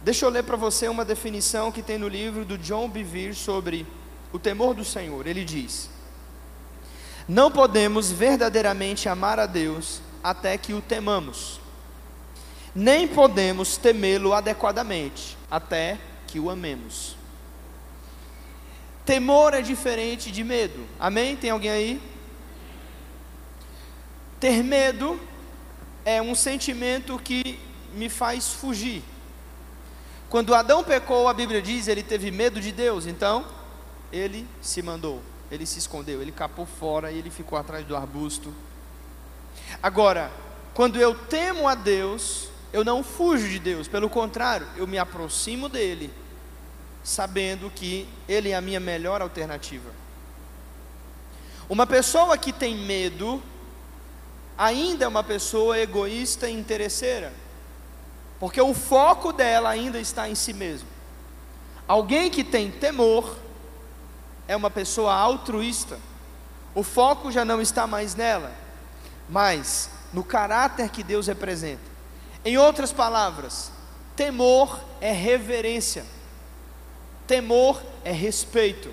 Deixa eu ler para você uma definição que tem no livro do John Bevere sobre o temor do Senhor. Ele diz: Não podemos verdadeiramente amar a Deus até que o temamos, nem podemos temê-lo adequadamente até que o amemos. Temor é diferente de medo. Amém? Tem alguém aí? Ter medo é um sentimento que me faz fugir. Quando Adão pecou, a Bíblia diz, ele teve medo de Deus, então ele se mandou, ele se escondeu, ele capou fora e ele ficou atrás do arbusto. Agora, quando eu temo a Deus, eu não fujo de Deus, pelo contrário, eu me aproximo dele, sabendo que ele é a minha melhor alternativa. Uma pessoa que tem medo, ainda é uma pessoa egoísta e interesseira, porque o foco dela ainda está em si mesmo. Alguém que tem temor é uma pessoa altruísta, o foco já não está mais nela, mas no caráter que Deus representa. Em outras palavras, temor é reverência, temor é respeito,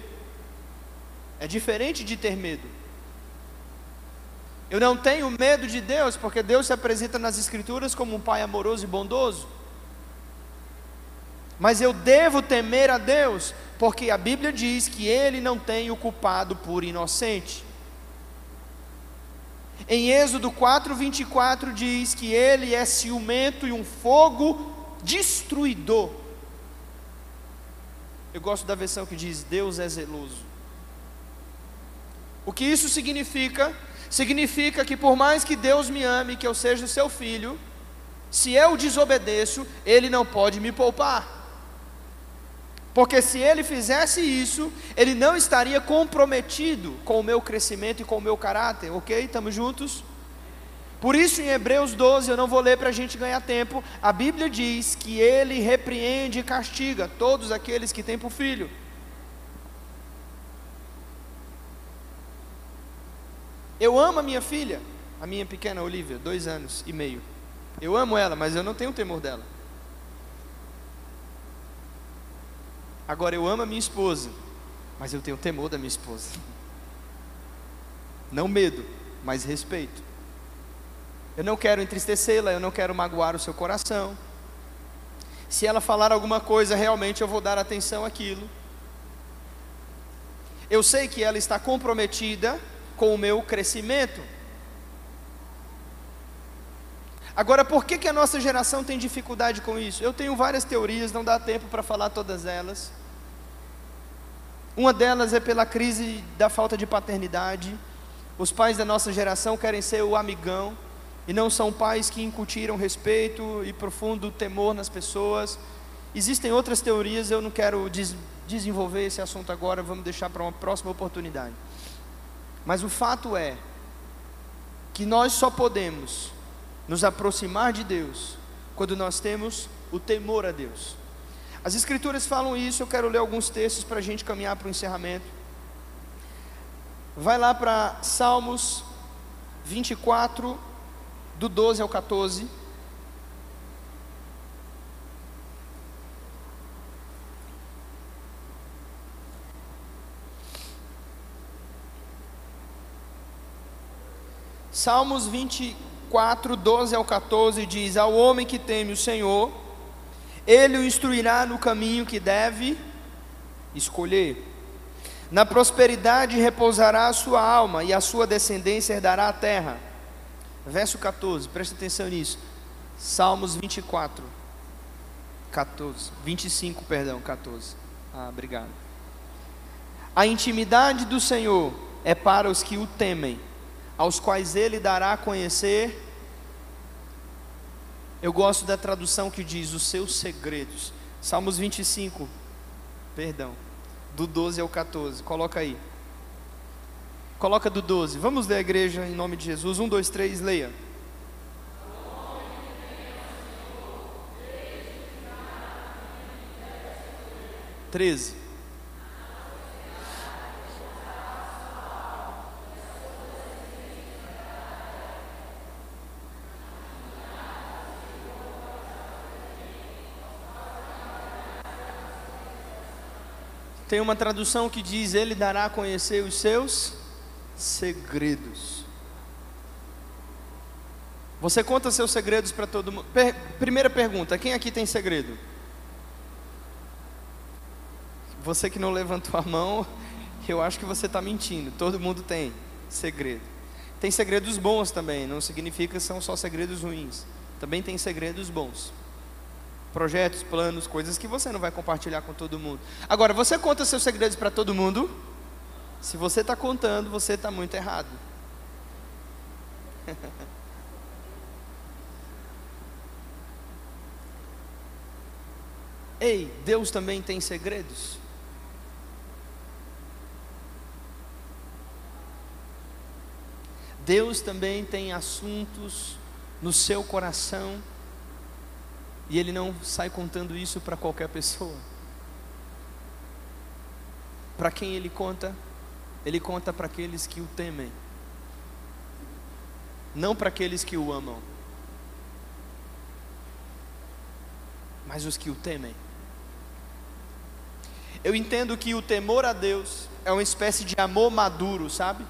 é diferente de ter medo. Eu não tenho medo de Deus, porque Deus se apresenta nas Escrituras como um Pai amoroso e bondoso. Mas eu devo temer a Deus, porque a Bíblia diz que Ele não tem o culpado por inocente. Em Êxodo 4:24 diz que Ele é ciumento e um fogo destruidor. Eu gosto da versão que diz: Deus é zeloso. O que isso significa? significa que por mais que Deus me ame, que eu seja seu filho, se eu desobedeço, Ele não pode me poupar. Porque se ele fizesse isso, ele não estaria comprometido com o meu crescimento e com o meu caráter, ok? Estamos juntos? Por isso, em Hebreus 12, eu não vou ler para a gente ganhar tempo, a Bíblia diz que ele repreende e castiga todos aqueles que têm por filho. Eu amo a minha filha, a minha pequena Olivia, dois anos e meio. Eu amo ela, mas eu não tenho temor dela. Agora eu amo a minha esposa, mas eu tenho temor da minha esposa. Não medo, mas respeito. Eu não quero entristecê-la, eu não quero magoar o seu coração. Se ela falar alguma coisa, realmente eu vou dar atenção àquilo. Eu sei que ela está comprometida com o meu crescimento. Agora, por que, que a nossa geração tem dificuldade com isso? Eu tenho várias teorias, não dá tempo para falar todas elas. Uma delas é pela crise da falta de paternidade. Os pais da nossa geração querem ser o amigão e não são pais que incutiram respeito e profundo temor nas pessoas. Existem outras teorias, eu não quero des desenvolver esse assunto agora, vamos deixar para uma próxima oportunidade. Mas o fato é que nós só podemos nos aproximar de Deus quando nós temos o temor a Deus. As Escrituras falam isso, eu quero ler alguns textos para a gente caminhar para o encerramento. Vai lá para Salmos 24, do 12 ao 14. Salmos 24, 12 ao 14 diz: Ao homem que teme o Senhor, ele o instruirá no caminho que deve escolher. Na prosperidade repousará a sua alma, e a sua descendência herdará a terra. Verso 14, preste atenção nisso. Salmos 24, 14, 25, perdão, 14. Ah, obrigado. A intimidade do Senhor é para os que o temem aos quais ele dará a conhecer. Eu gosto da tradução que diz os seus segredos. Salmos 25, perdão, do 12 ao 14. Coloca aí. Coloca do 12. Vamos ler a igreja em nome de Jesus. 1, 2, 3, leia. Treze. Tem uma tradução que diz: Ele dará a conhecer os seus segredos. Você conta seus segredos para todo mundo? Per primeira pergunta: quem aqui tem segredo? Você que não levantou a mão, eu acho que você está mentindo. Todo mundo tem segredo. Tem segredos bons também, não significa que são só segredos ruins. Também tem segredos bons projetos, planos, coisas que você não vai compartilhar com todo mundo. Agora, você conta seus segredos para todo mundo? Se você está contando, você está muito errado. Ei, Deus também tem segredos? Deus também tem assuntos no seu coração e ele não sai contando isso para qualquer pessoa. Para quem ele conta? Ele conta para aqueles que o temem, não para aqueles que o amam, mas os que o temem. Eu entendo que o temor a Deus é uma espécie de amor maduro, sabe?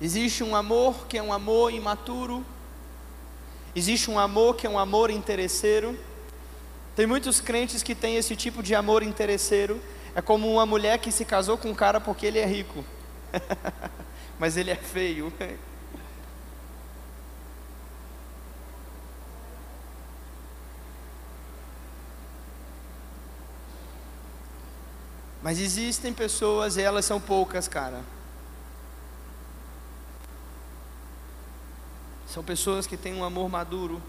Existe um amor que é um amor imaturo. Existe um amor que é um amor interesseiro. Tem muitos crentes que têm esse tipo de amor interesseiro. É como uma mulher que se casou com um cara porque ele é rico, mas ele é feio. Mas existem pessoas, e elas são poucas, cara São pessoas que têm um amor maduro.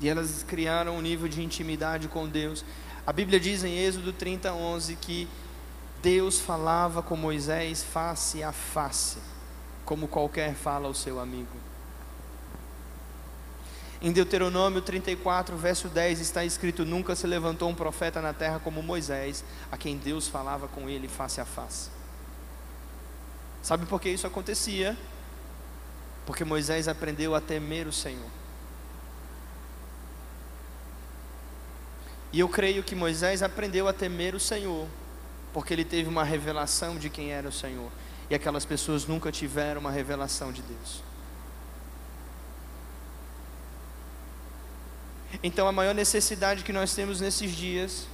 E elas criaram um nível de intimidade com Deus. A Bíblia diz em Êxodo 30, 11 que Deus falava com Moisés face a face, como qualquer fala ao seu amigo. Em Deuteronômio 34, verso 10 está escrito: Nunca se levantou um profeta na terra como Moisés, a quem Deus falava com ele face a face. Sabe por que isso acontecia? Porque Moisés aprendeu a temer o Senhor. E eu creio que Moisés aprendeu a temer o Senhor, porque ele teve uma revelação de quem era o Senhor. E aquelas pessoas nunca tiveram uma revelação de Deus. Então a maior necessidade que nós temos nesses dias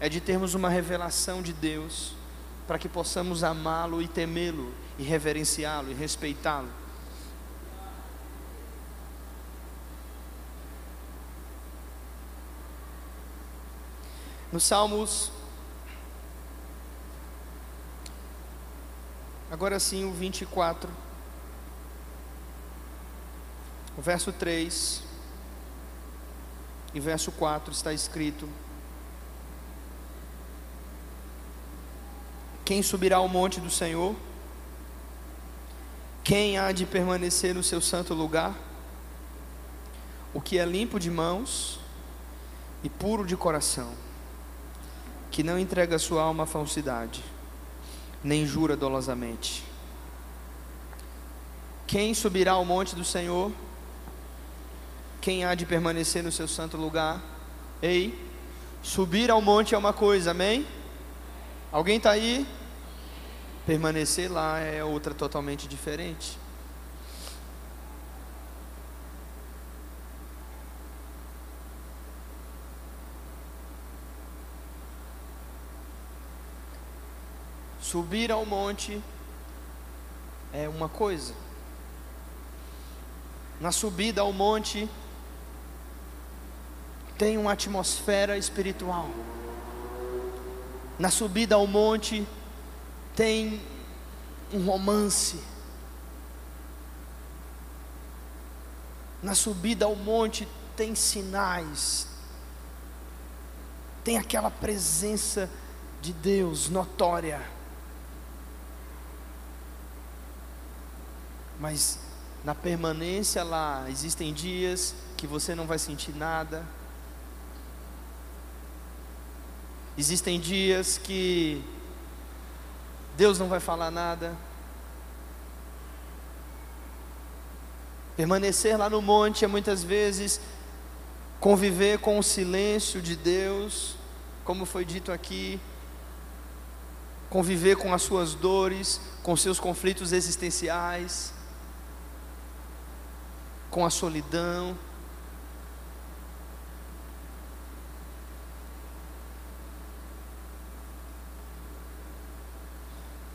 é de termos uma revelação de Deus para que possamos amá-lo e temê-lo, e reverenciá-lo e respeitá-lo. No Salmos, agora sim o 24, o verso 3 e verso 4 está escrito: Quem subirá ao monte do Senhor? Quem há de permanecer no seu santo lugar? O que é limpo de mãos e puro de coração, que não entrega sua alma à falsidade, nem jura dolosamente. Quem subirá ao monte do Senhor? Quem há de permanecer no seu santo lugar? Ei, subir ao monte é uma coisa, amém? Alguém está aí? Permanecer lá é outra totalmente diferente. Subir ao monte é uma coisa. Na subida ao monte tem uma atmosfera espiritual. Na subida ao monte tem um romance. Na subida ao monte tem sinais. Tem aquela presença de Deus notória. Mas na permanência lá, existem dias que você não vai sentir nada. Existem dias que Deus não vai falar nada. Permanecer lá no monte é muitas vezes conviver com o silêncio de Deus, como foi dito aqui, conviver com as suas dores, com seus conflitos existenciais com a solidão.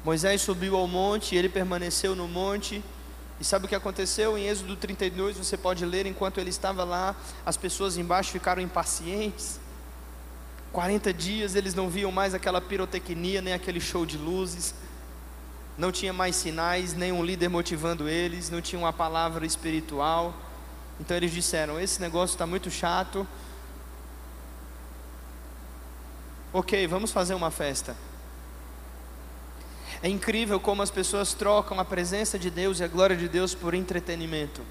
Moisés subiu ao monte e ele permaneceu no monte. E sabe o que aconteceu? Em Êxodo 32, você pode ler, enquanto ele estava lá, as pessoas embaixo ficaram impacientes. 40 dias eles não viam mais aquela pirotecnia, nem aquele show de luzes não tinha mais sinais, nenhum líder motivando eles, não tinha uma palavra espiritual. Então eles disseram: Esse negócio está muito chato. Ok, vamos fazer uma festa. É incrível como as pessoas trocam a presença de Deus e a glória de Deus por entretenimento.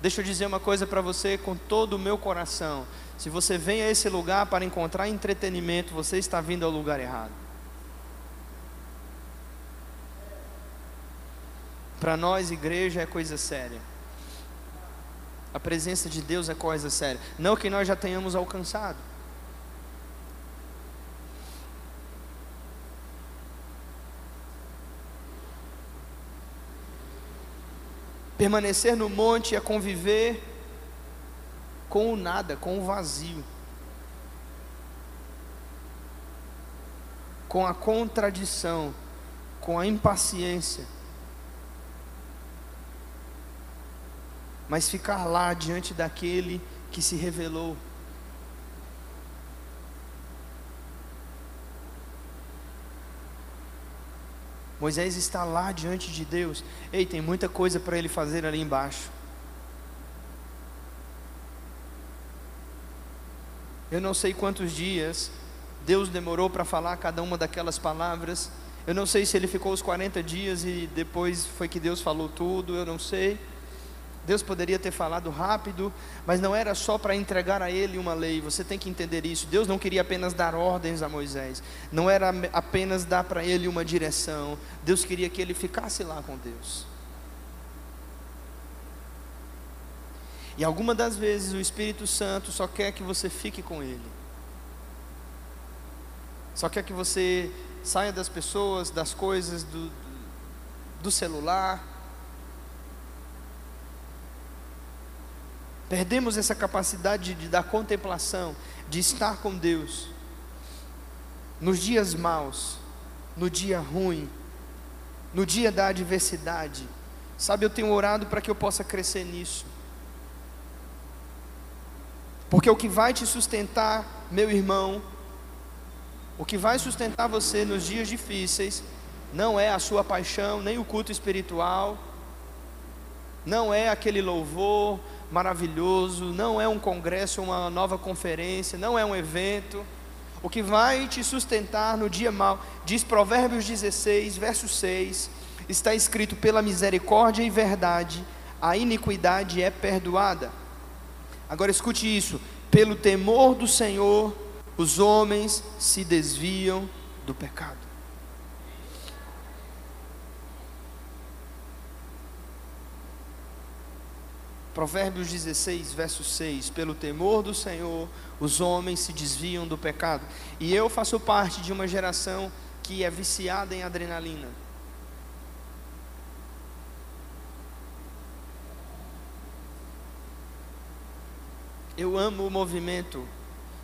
Deixa eu dizer uma coisa para você com todo o meu coração: se você vem a esse lugar para encontrar entretenimento, você está vindo ao lugar errado. Para nós, igreja é coisa séria. A presença de Deus é coisa séria. Não que nós já tenhamos alcançado. Permanecer no monte é conviver com o nada, com o vazio, com a contradição, com a impaciência, mas ficar lá diante daquele que se revelou. Moisés está lá diante de Deus. Ei, tem muita coisa para ele fazer ali embaixo. Eu não sei quantos dias Deus demorou para falar cada uma daquelas palavras. Eu não sei se ele ficou os 40 dias e depois foi que Deus falou tudo, eu não sei. Deus poderia ter falado rápido, mas não era só para entregar a ele uma lei, você tem que entender isso. Deus não queria apenas dar ordens a Moisés, não era apenas dar para ele uma direção, Deus queria que ele ficasse lá com Deus. E algumas das vezes o Espírito Santo só quer que você fique com ele, só quer que você saia das pessoas, das coisas, do, do celular Perdemos essa capacidade de, dar contemplação, de estar com Deus. Nos dias maus, no dia ruim, no dia da adversidade. Sabe, eu tenho orado para que eu possa crescer nisso. Porque o que vai te sustentar, meu irmão, o que vai sustentar você nos dias difíceis, não é a sua paixão, nem o culto espiritual, não é aquele louvor, maravilhoso, não é um congresso, uma nova conferência, não é um evento. o que vai te sustentar no dia mau. Diz Provérbios 16, verso 6, está escrito: pela misericórdia e verdade, a iniquidade é perdoada. Agora escute isso: pelo temor do Senhor, os homens se desviam do pecado. Provérbios 16, verso 6: Pelo temor do Senhor, os homens se desviam do pecado. E eu faço parte de uma geração que é viciada em adrenalina. Eu amo o movimento.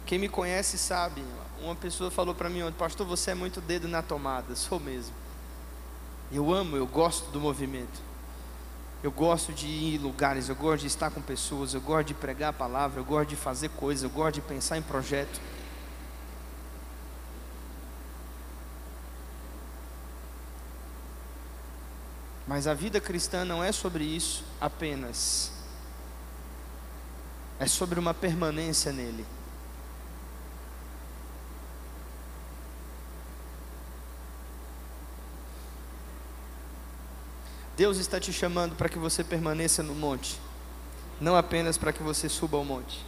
Quem me conhece sabe. Uma pessoa falou para mim, pastor, você é muito dedo na tomada. Sou mesmo. Eu amo, eu gosto do movimento. Eu gosto de ir em lugares, eu gosto de estar com pessoas, eu gosto de pregar a palavra, eu gosto de fazer coisas, eu gosto de pensar em projeto. Mas a vida cristã não é sobre isso apenas. É sobre uma permanência nele. Deus está te chamando para que você permaneça no monte, não apenas para que você suba ao monte.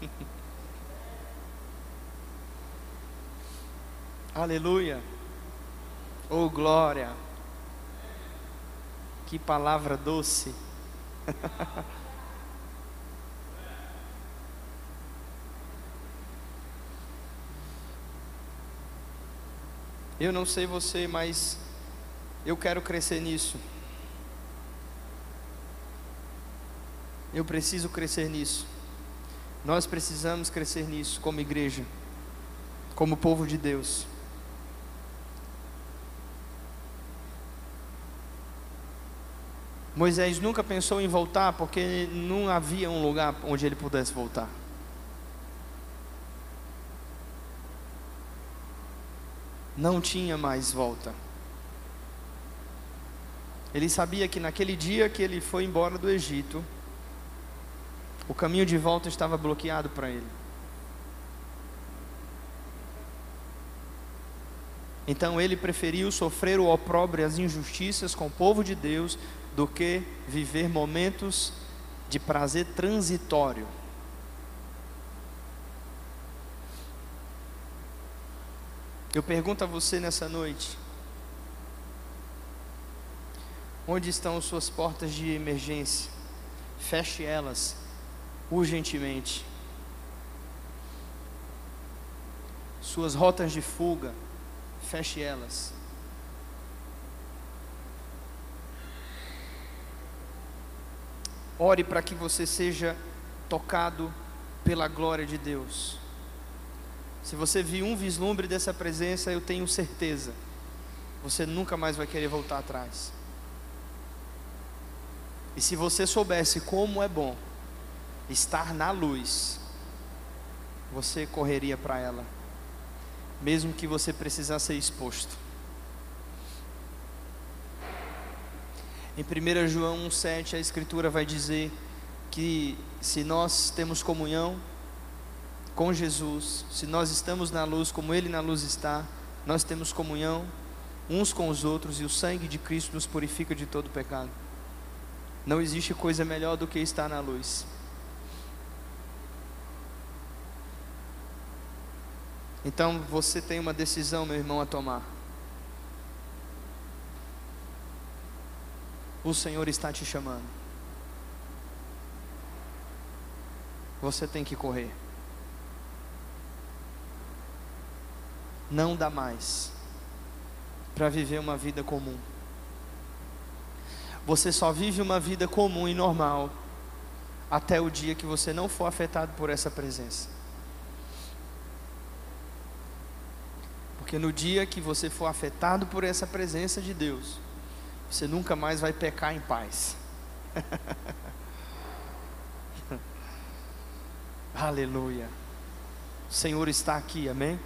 Aleluia. Oh glória. Que palavra doce. Eu não sei você, mas eu quero crescer nisso. Eu preciso crescer nisso. Nós precisamos crescer nisso como igreja, como povo de Deus. Moisés nunca pensou em voltar porque não havia um lugar onde ele pudesse voltar. Não tinha mais volta. Ele sabia que naquele dia que ele foi embora do Egito, o caminho de volta estava bloqueado para ele. Então ele preferiu sofrer o opróbrio e as injustiças com o povo de Deus do que viver momentos de prazer transitório. Eu pergunto a você nessa noite: Onde estão suas portas de emergência? Feche elas urgentemente. Suas rotas de fuga, feche elas. Ore para que você seja tocado pela glória de Deus. Se você viu um vislumbre dessa presença, eu tenho certeza, você nunca mais vai querer voltar atrás. E se você soubesse como é bom estar na luz, você correria para ela, mesmo que você precisasse ser exposto. Em 1 João 1,7 a Escritura vai dizer que se nós temos comunhão com Jesus, se nós estamos na luz como Ele na luz está, nós temos comunhão uns com os outros e o sangue de Cristo nos purifica de todo pecado. Não existe coisa melhor do que estar na luz. Então você tem uma decisão, meu irmão, a tomar. O Senhor está te chamando. Você tem que correr. Não dá mais para viver uma vida comum. Você só vive uma vida comum e normal até o dia que você não for afetado por essa presença. Porque no dia que você for afetado por essa presença de Deus, você nunca mais vai pecar em paz. Aleluia. O Senhor está aqui, amém?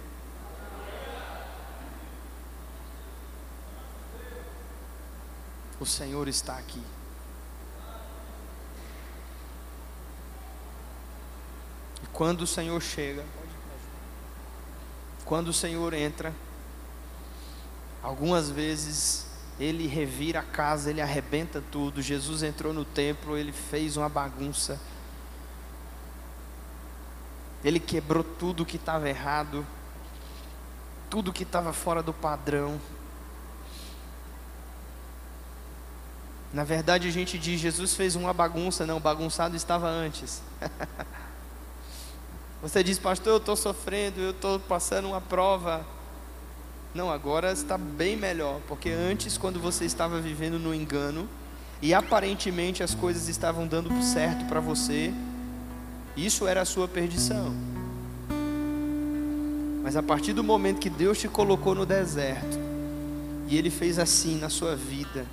O Senhor está aqui. E quando o Senhor chega, quando o Senhor entra, algumas vezes ele revira a casa, ele arrebenta tudo. Jesus entrou no templo, ele fez uma bagunça. Ele quebrou tudo que estava errado, tudo que estava fora do padrão. Na verdade, a gente diz: Jesus fez uma bagunça, não, bagunçado estava antes. Você diz, pastor, eu estou sofrendo, eu estou passando uma prova. Não, agora está bem melhor, porque antes, quando você estava vivendo no engano, e aparentemente as coisas estavam dando certo para você, isso era a sua perdição. Mas a partir do momento que Deus te colocou no deserto, e Ele fez assim na sua vida,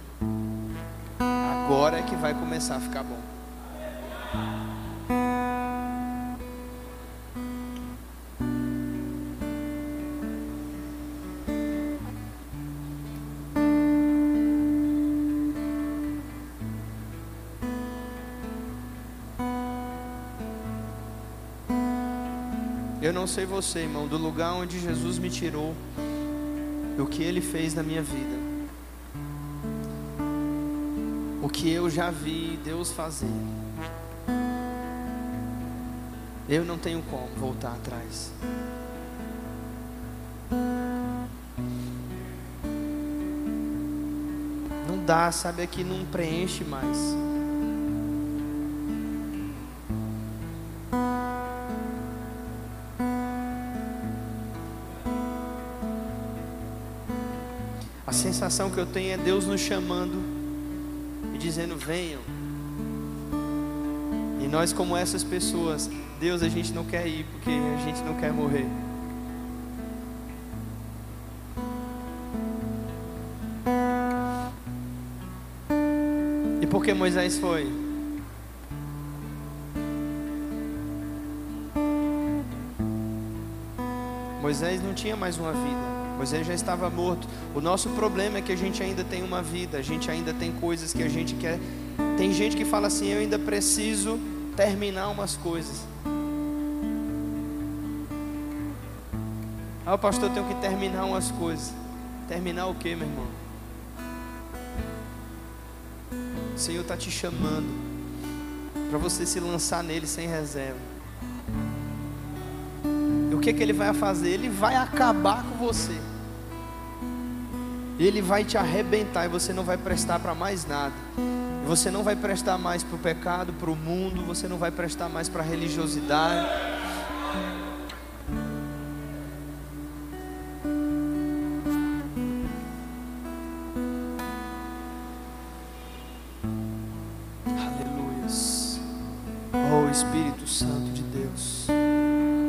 agora é que vai começar a ficar bom. Eu não sei você, irmão, do lugar onde Jesus me tirou, o que Ele fez na minha vida, o que eu já vi Deus fazer. Eu não tenho como voltar atrás. Não dá, sabe, aqui não preenche mais. sensação que eu tenho é Deus nos chamando dizendo: venham. E nós, como essas pessoas, Deus, a gente não quer ir porque a gente não quer morrer. E por que Moisés foi? Moisés não tinha mais uma vida. Moisés já estava morto. O nosso problema é que a gente ainda tem uma vida, a gente ainda tem coisas que a gente quer. Tem gente que fala assim: eu ainda preciso terminar umas coisas. Ah, pastor, eu tenho que terminar umas coisas. Terminar o que, meu irmão? O Senhor está te chamando para você se lançar nele sem reserva que, que ele vai fazer? Ele vai acabar com você. Ele vai te arrebentar e você não vai prestar para mais nada. Você não vai prestar mais para o pecado, para o mundo, você não vai prestar mais para a religiosidade.